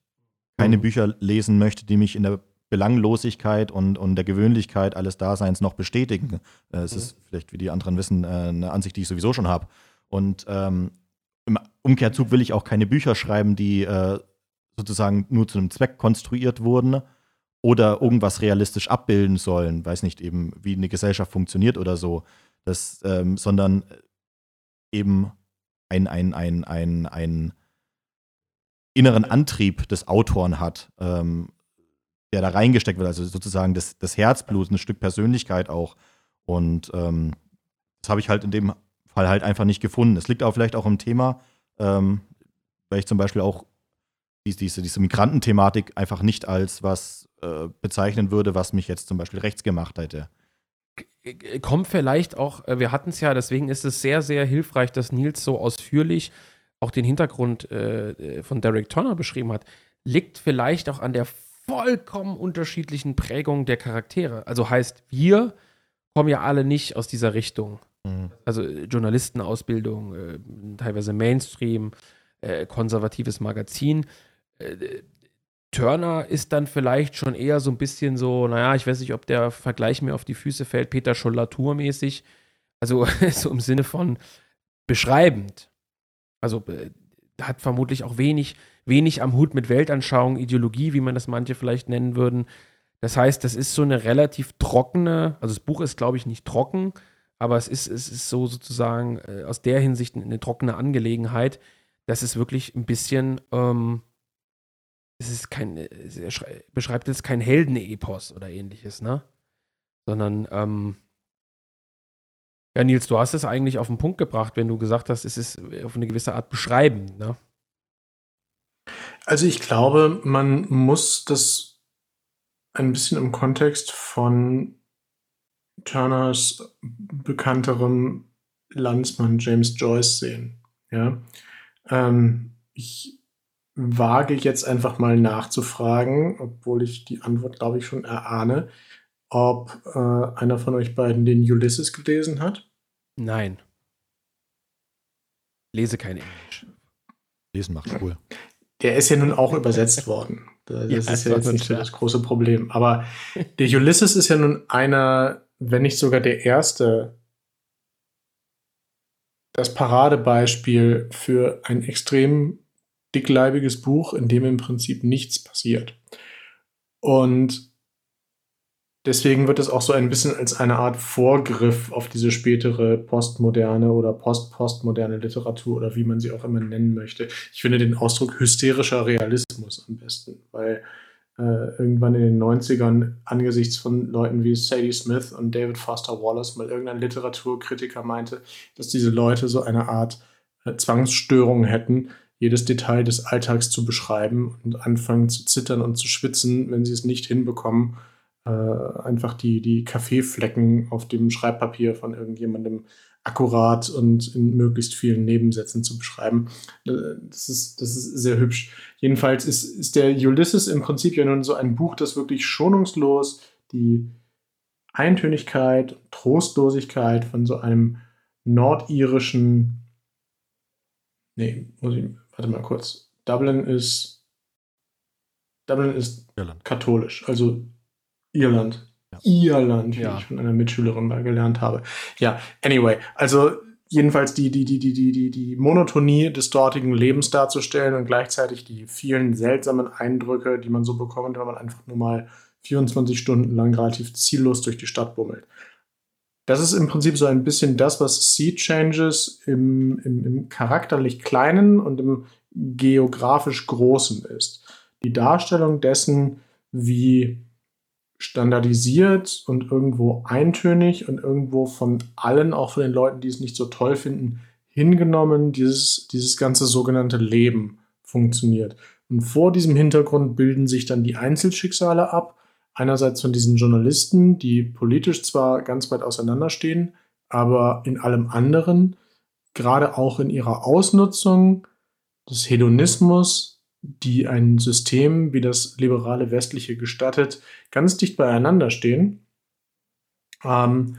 keine mhm. Bücher lesen möchte, die mich in der Belanglosigkeit und, und der Gewöhnlichkeit alles Daseins noch bestätigen. Äh, es mhm. ist vielleicht, wie die anderen wissen, äh, eine Ansicht, die ich sowieso schon habe. Und ähm, im Umkehrzug will ich auch keine Bücher schreiben, die äh, sozusagen nur zu einem Zweck konstruiert wurden oder irgendwas realistisch abbilden sollen, weiß nicht eben, wie eine Gesellschaft funktioniert oder so, das, ähm, sondern eben ein, ein, ein, ein, ein inneren Antrieb des Autoren hat, ähm, der da reingesteckt wird, also sozusagen das, das Herzblut, ein Stück Persönlichkeit auch. Und ähm, das habe ich halt in dem Fall halt einfach nicht gefunden. Es liegt aber vielleicht auch im Thema, ähm, weil ich zum Beispiel auch diese, diese Migrantenthematik einfach nicht als was äh, bezeichnen würde, was mich jetzt zum Beispiel rechts gemacht hätte. Kommt vielleicht auch, äh, wir hatten es ja, deswegen ist es sehr, sehr hilfreich, dass Nils so ausführlich auch den Hintergrund äh, von Derek Tonner beschrieben hat, liegt vielleicht auch an der vollkommen unterschiedlichen Prägung der Charaktere. Also heißt, wir kommen ja alle nicht aus dieser Richtung. Mhm. Also äh, Journalistenausbildung, äh, teilweise Mainstream, äh, konservatives Magazin. Äh, Turner ist dann vielleicht schon eher so ein bisschen so, naja, ich weiß nicht, ob der Vergleich mir auf die Füße fällt, Peter Schollatur mäßig. Also so im Sinne von beschreibend. Also äh, hat vermutlich auch wenig, wenig am Hut mit Weltanschauung, Ideologie, wie man das manche vielleicht nennen würden. Das heißt, das ist so eine relativ trockene, also das Buch ist, glaube ich, nicht trocken, aber es ist, es ist so sozusagen äh, aus der Hinsicht eine trockene Angelegenheit, dass es wirklich ein bisschen, ähm, es ist kein, er beschreibt jetzt kein Heldenepos oder ähnliches, ne? Sondern ähm, ja, Nils, du hast es eigentlich auf den Punkt gebracht, wenn du gesagt hast, es ist auf eine gewisse Art beschreibend. Ne? Also ich glaube, man muss das ein bisschen im Kontext von Turners bekannterem Landsmann James Joyce sehen. Ja? Ähm, ich wage jetzt einfach mal nachzufragen, obwohl ich die Antwort, glaube ich, schon erahne ob äh, einer von euch beiden den Ulysses gelesen hat. Nein. Lese kein Englisch. Lesen macht cool. Der ist ja nun auch übersetzt worden. Das ja, ist ja jetzt nicht so das große Problem. Aber der Ulysses ist ja nun einer, wenn nicht sogar der erste, das Paradebeispiel für ein extrem dickleibiges Buch, in dem im Prinzip nichts passiert. Und Deswegen wird es auch so ein bisschen als eine Art Vorgriff auf diese spätere postmoderne oder postpostmoderne Literatur oder wie man sie auch immer nennen möchte. Ich finde den Ausdruck hysterischer Realismus am besten, weil äh, irgendwann in den 90ern angesichts von Leuten wie Sadie Smith und David Foster Wallace mal irgendein Literaturkritiker meinte, dass diese Leute so eine Art äh, Zwangsstörung hätten, jedes Detail des Alltags zu beschreiben und anfangen zu zittern und zu schwitzen, wenn sie es nicht hinbekommen äh, einfach die, die Kaffeeflecken auf dem Schreibpapier von irgendjemandem akkurat und in möglichst vielen Nebensätzen zu beschreiben. Äh, das ist, das ist sehr hübsch. Jedenfalls ist, ist der Ulysses im Prinzip ja nun so ein Buch, das wirklich schonungslos die Eintönigkeit, Trostlosigkeit von so einem nordirischen, nee, muss ich, warte mal kurz. Dublin ist, Dublin ist Irland. katholisch, also Irland. Irland, wie ja. ich von einer Mitschülerin mal gelernt habe. Ja, anyway, also jedenfalls die, die, die, die, die, die, die Monotonie des dortigen Lebens darzustellen und gleichzeitig die vielen seltsamen Eindrücke, die man so bekommt, wenn man einfach nur mal 24 Stunden lang relativ ziellos durch die Stadt bummelt. Das ist im Prinzip so ein bisschen das, was Sea Changes im, im, im charakterlich Kleinen und im geografisch Großen ist. Die Darstellung dessen, wie standardisiert und irgendwo eintönig und irgendwo von allen, auch von den Leuten, die es nicht so toll finden, hingenommen, dieses, dieses ganze sogenannte Leben funktioniert. Und vor diesem Hintergrund bilden sich dann die Einzelschicksale ab. Einerseits von diesen Journalisten, die politisch zwar ganz weit auseinanderstehen, aber in allem anderen, gerade auch in ihrer Ausnutzung des Hedonismus, die ein System wie das liberale westliche gestattet, ganz dicht beieinander stehen. Ähm,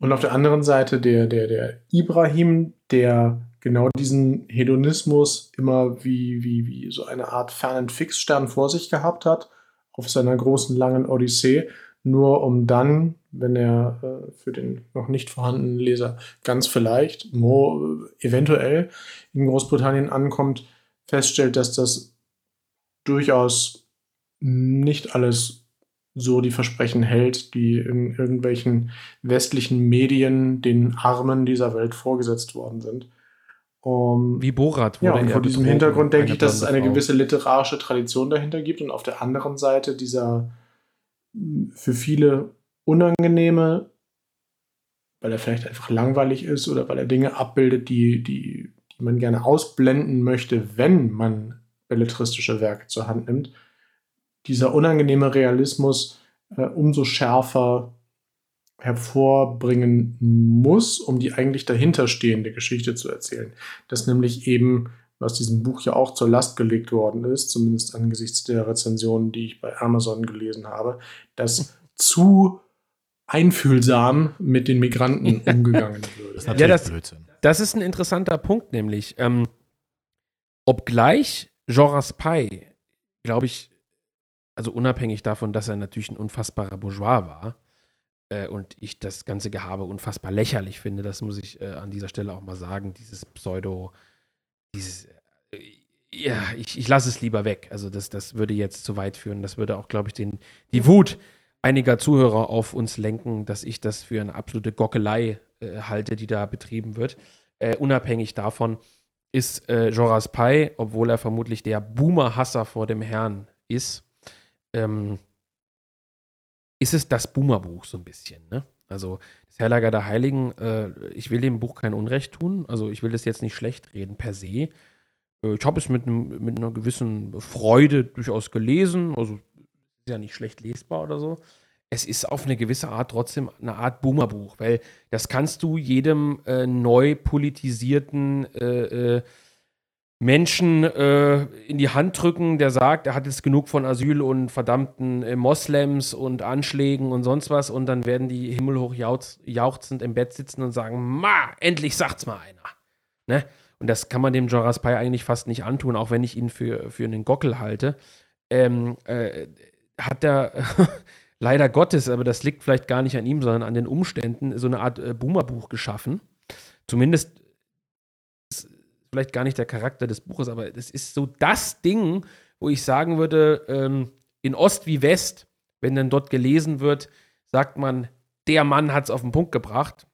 und auf der anderen Seite der, der, der Ibrahim, der genau diesen Hedonismus immer wie, wie, wie so eine Art fernen Fixstern vor sich gehabt hat, auf seiner großen langen Odyssee, nur um dann, wenn er äh, für den noch nicht vorhandenen Leser ganz vielleicht, mo, eventuell in Großbritannien ankommt, feststellt, dass das durchaus nicht alles so die Versprechen hält, die in irgendwelchen westlichen Medien den Armen dieser Welt vorgesetzt worden sind. Um, Wie Borat wurde Ja, und vor diesem Hintergrund denke ich, dass es eine gewisse literarische Tradition dahinter gibt und auf der anderen Seite dieser für viele unangenehme, weil er vielleicht einfach langweilig ist oder weil er Dinge abbildet, die, die, die man gerne ausblenden möchte, wenn man belletristische Werke zur Hand nimmt, dieser unangenehme Realismus äh, umso schärfer hervorbringen muss, um die eigentlich dahinterstehende Geschichte zu erzählen. Das nämlich eben, was diesem Buch ja auch zur Last gelegt worden ist, zumindest angesichts der Rezensionen, die ich bei Amazon gelesen habe, dass zu einfühlsam mit den Migranten umgegangen wird. Das ist ja, das, das, ist ein interessanter Punkt, nämlich, ähm, obgleich Joras Pai, glaube ich, also unabhängig davon, dass er natürlich ein unfassbarer Bourgeois war äh, und ich das ganze Gehabe unfassbar lächerlich finde, das muss ich äh, an dieser Stelle auch mal sagen, dieses Pseudo, dieses, äh, ja, ich, ich lasse es lieber weg. Also das, das würde jetzt zu weit führen. Das würde auch, glaube ich, den, die Wut einiger Zuhörer auf uns lenken, dass ich das für eine absolute Gockelei äh, halte, die da betrieben wird. Äh, unabhängig davon ist äh, Joras Pai, obwohl er vermutlich der Boomer-Hasser vor dem Herrn ist, ähm, ist es das Boomer-Buch so ein bisschen. Ne? Also das Herrlager der Heiligen, äh, ich will dem Buch kein Unrecht tun, also ich will das jetzt nicht schlecht reden per se. Äh, ich habe es mit, mit einer gewissen Freude durchaus gelesen, also ist ja nicht schlecht lesbar oder so. Es ist auf eine gewisse Art trotzdem eine Art Boomer-Buch, weil das kannst du jedem äh, neu politisierten äh, äh Menschen äh, in die Hand drücken, der sagt, er hat jetzt genug von Asyl und verdammten äh, Moslems und Anschlägen und sonst was und dann werden die himmelhoch jauchzend im Bett sitzen und sagen, ma, endlich sagt's mal einer. Ne? Und das kann man dem Joras Pai eigentlich fast nicht antun, auch wenn ich ihn für, für einen Gockel halte. Ähm, äh, hat er leider Gottes, aber das liegt vielleicht gar nicht an ihm, sondern an den Umständen, so eine Art äh, Boomerbuch geschaffen. Zumindest vielleicht gar nicht der Charakter des Buches, aber das ist so das Ding, wo ich sagen würde, ähm, in Ost wie West, wenn dann dort gelesen wird, sagt man, der Mann hat es auf den Punkt gebracht.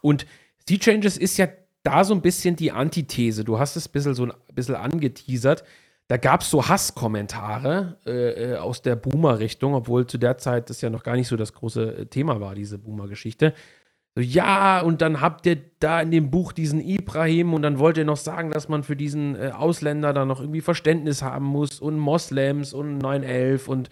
Und Sea Changes ist ja da so ein bisschen die Antithese. Du hast es ein bisschen so ein bisschen angeteasert. Da gab es so Hasskommentare äh, äh, aus der Boomer-Richtung, obwohl zu der Zeit das ja noch gar nicht so das große äh, Thema war, diese Boomer-Geschichte. So, ja, und dann habt ihr da in dem Buch diesen Ibrahim und dann wollt ihr noch sagen, dass man für diesen äh, Ausländer da noch irgendwie Verständnis haben muss und Moslems und 911 und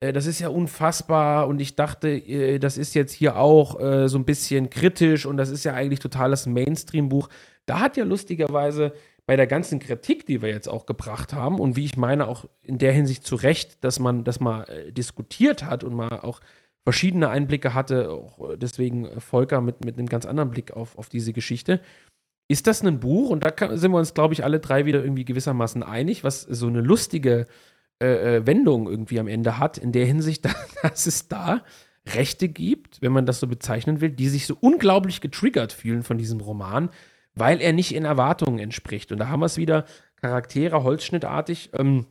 äh, das ist ja unfassbar und ich dachte, das ist jetzt hier auch so ein bisschen kritisch und das ist ja eigentlich totales Mainstream-Buch. Da hat ja lustigerweise bei der ganzen Kritik, die wir jetzt auch gebracht haben und wie ich meine auch in der Hinsicht zu Recht, dass man das mal äh, diskutiert hat und mal auch verschiedene Einblicke hatte, auch äh, deswegen äh, Volker mit, mit einem ganz anderen Blick auf, auf diese Geschichte. Ist das ein Buch? Und da kann, sind wir uns, glaube ich, alle drei wieder irgendwie gewissermaßen einig, was so eine lustige äh, äh Wendung irgendwie am Ende hat, in der Hinsicht, dass es da Rechte gibt, wenn man das so bezeichnen will, die sich so unglaublich getriggert fühlen von diesem Roman, weil er nicht in Erwartungen entspricht. Und da haben wir es wieder, Charaktere holzschnittartig. Ähm,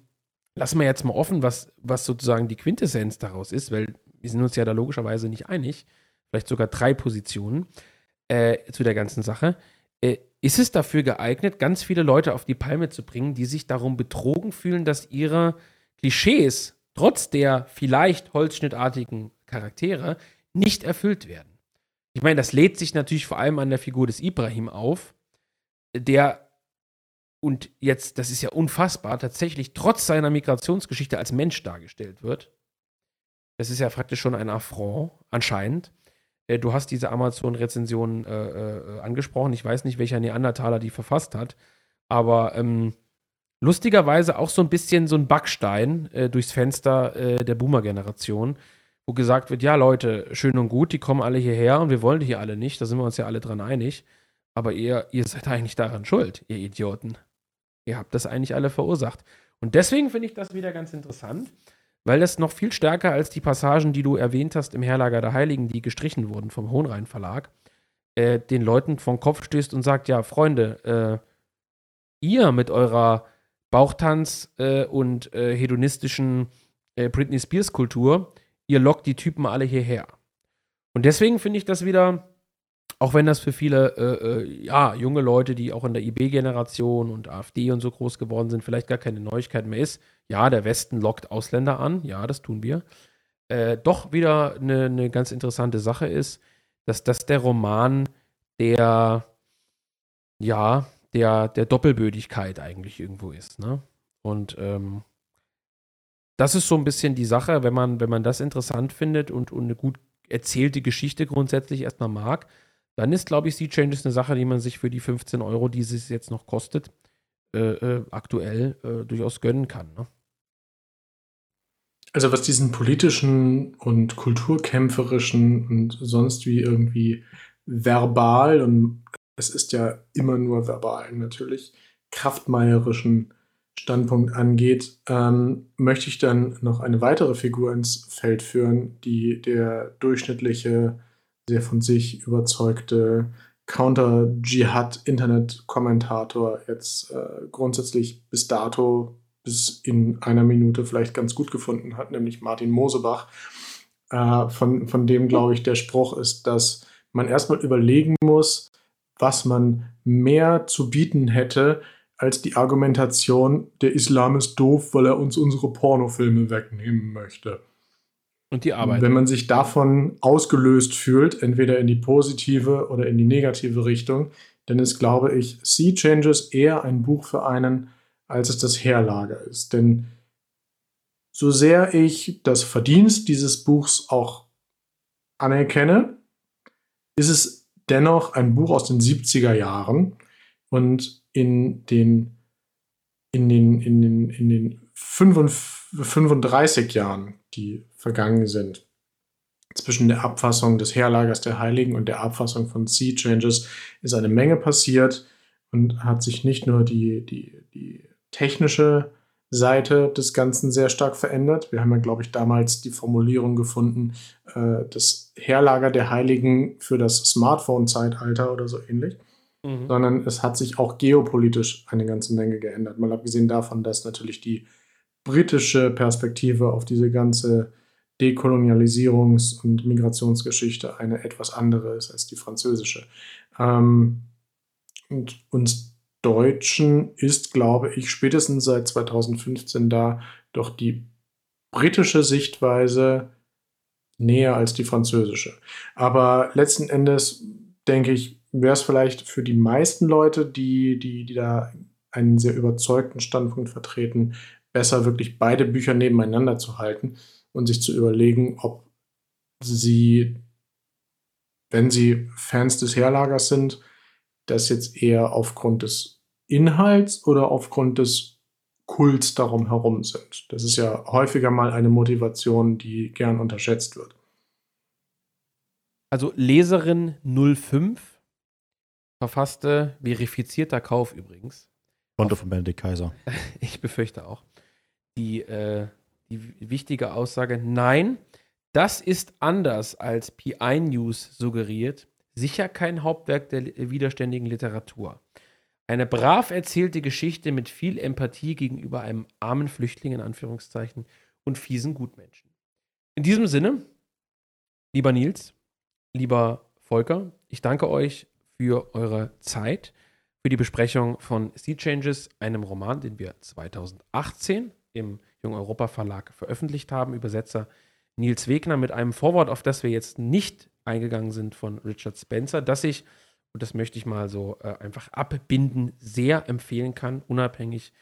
lassen wir jetzt mal offen, was, was sozusagen die Quintessenz daraus ist, weil wir sind uns ja da logischerweise nicht einig, vielleicht sogar drei Positionen äh, zu der ganzen Sache. Äh, ist es dafür geeignet, ganz viele Leute auf die Palme zu bringen, die sich darum betrogen fühlen, dass ihre Klischees trotz der vielleicht holzschnittartigen Charaktere nicht erfüllt werden? Ich meine, das lädt sich natürlich vor allem an der Figur des Ibrahim auf, der und jetzt, das ist ja unfassbar, tatsächlich trotz seiner Migrationsgeschichte als Mensch dargestellt wird. Das ist ja praktisch schon ein Affront, anscheinend. Äh, du hast diese Amazon-Rezension äh, äh, angesprochen. Ich weiß nicht, welcher Neandertaler die verfasst hat, aber ähm, lustigerweise auch so ein bisschen so ein Backstein äh, durchs Fenster äh, der Boomer-Generation, wo gesagt wird: Ja, Leute, schön und gut, die kommen alle hierher und wir wollen die hier alle nicht, da sind wir uns ja alle dran einig. Aber ihr, ihr seid eigentlich daran schuld, ihr Idioten. Ihr habt das eigentlich alle verursacht. Und deswegen finde ich das wieder ganz interessant weil das noch viel stärker als die Passagen, die du erwähnt hast im Herlager der Heiligen, die gestrichen wurden vom Hohenrhein Verlag, äh, den Leuten vom Kopf stößt und sagt, ja, Freunde, äh, ihr mit eurer Bauchtanz äh, und äh, hedonistischen äh, Britney Spears Kultur, ihr lockt die Typen alle hierher. Und deswegen finde ich das wieder auch wenn das für viele, äh, äh, ja, junge Leute, die auch in der IB-Generation und AfD und so groß geworden sind, vielleicht gar keine Neuigkeit mehr ist. Ja, der Westen lockt Ausländer an, ja, das tun wir. Äh, doch wieder eine, eine ganz interessante Sache ist, dass das der Roman der, ja, der, der Doppelbödigkeit eigentlich irgendwo ist, ne? Und ähm, das ist so ein bisschen die Sache, wenn man, wenn man das interessant findet und, und eine gut erzählte Geschichte grundsätzlich erstmal mag, dann ist, glaube ich, Sea Changes eine Sache, die man sich für die 15 Euro, die es jetzt noch kostet, äh, äh, aktuell äh, durchaus gönnen kann. Ne? Also was diesen politischen und kulturkämpferischen und sonst wie irgendwie verbal und es ist ja immer nur verbal natürlich kraftmeierischen Standpunkt angeht, ähm, möchte ich dann noch eine weitere Figur ins Feld führen, die der durchschnittliche sehr von sich überzeugte Counter-Dschihad-Internet-Kommentator jetzt äh, grundsätzlich bis dato, bis in einer Minute vielleicht ganz gut gefunden hat, nämlich Martin Mosebach, äh, von, von dem, glaube ich, der Spruch ist, dass man erstmal überlegen muss, was man mehr zu bieten hätte, als die Argumentation, der Islam ist doof, weil er uns unsere Pornofilme wegnehmen möchte. Und die Arbeit. Wenn man sich davon ausgelöst fühlt, entweder in die positive oder in die negative Richtung, dann ist, glaube ich, Sea Changes eher ein Buch für einen, als es das Herlager ist. Denn so sehr ich das Verdienst dieses Buchs auch anerkenne, ist es dennoch ein Buch aus den 70er Jahren und in den, in den, in den, in den 35 Jahren die vergangen sind. Zwischen der Abfassung des Heerlagers der Heiligen und der Abfassung von Sea Changes ist eine Menge passiert und hat sich nicht nur die, die, die technische Seite des Ganzen sehr stark verändert. Wir haben ja, glaube ich, damals die Formulierung gefunden, äh, das Heerlager der Heiligen für das Smartphone-Zeitalter oder so ähnlich. Mhm. Sondern es hat sich auch geopolitisch eine ganze Menge geändert. Mal abgesehen davon, dass natürlich die britische Perspektive auf diese ganze Dekolonialisierungs- und Migrationsgeschichte eine etwas andere ist als die französische. Ähm, und uns Deutschen ist, glaube ich, spätestens seit 2015 da doch die britische Sichtweise näher als die französische. Aber letzten Endes denke ich, wäre es vielleicht für die meisten Leute, die, die, die da einen sehr überzeugten Standpunkt vertreten, besser, wirklich beide Bücher nebeneinander zu halten und sich zu überlegen, ob sie, wenn sie Fans des Herlagers sind, das jetzt eher aufgrund des Inhalts oder aufgrund des Kults darum herum sind. Das ist ja häufiger mal eine Motivation, die gern unterschätzt wird. Also Leserin 05 verfasste verifizierter Kauf übrigens. Konto von Benedikt Kaiser. Ich befürchte auch die, äh, die wichtige Aussage, nein, das ist anders als PI News suggeriert, sicher kein Hauptwerk der widerständigen Literatur. Eine brav erzählte Geschichte mit viel Empathie gegenüber einem armen Flüchtling in Anführungszeichen und fiesen Gutmenschen. In diesem Sinne, lieber Nils, lieber Volker, ich danke euch für eure Zeit, für die Besprechung von Sea Changes, einem Roman, den wir 2018 im Jung Europa Verlag veröffentlicht haben. Übersetzer Nils Wegner mit einem Vorwort, auf das wir jetzt nicht eingegangen sind von Richard Spencer, das sich und das möchte ich mal so äh, einfach abbinden, sehr empfehlen kann, unabhängig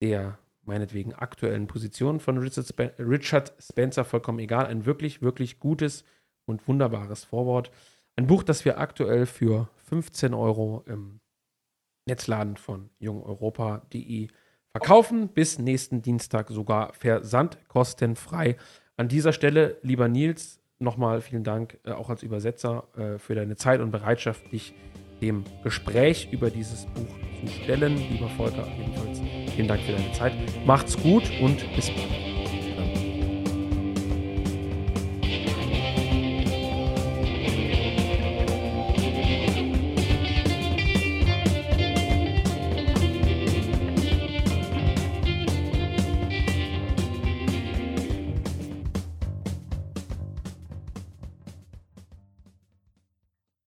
der meinetwegen aktuellen Position von Richard, Spen Richard Spencer, vollkommen egal. Ein wirklich, wirklich gutes und wunderbares Vorwort. Ein Buch, das wir aktuell für 15 Euro im Netzladen von jungeuropa.de verkaufen. Bis nächsten Dienstag sogar versandkostenfrei. An dieser Stelle, lieber Nils, nochmal vielen Dank, äh, auch als Übersetzer, äh, für deine Zeit und Bereitschaft, dich dem Gespräch über dieses Buch zu stellen. Lieber Volker, ebenfalls vielen Dank für deine Zeit. Macht's gut und bis bald.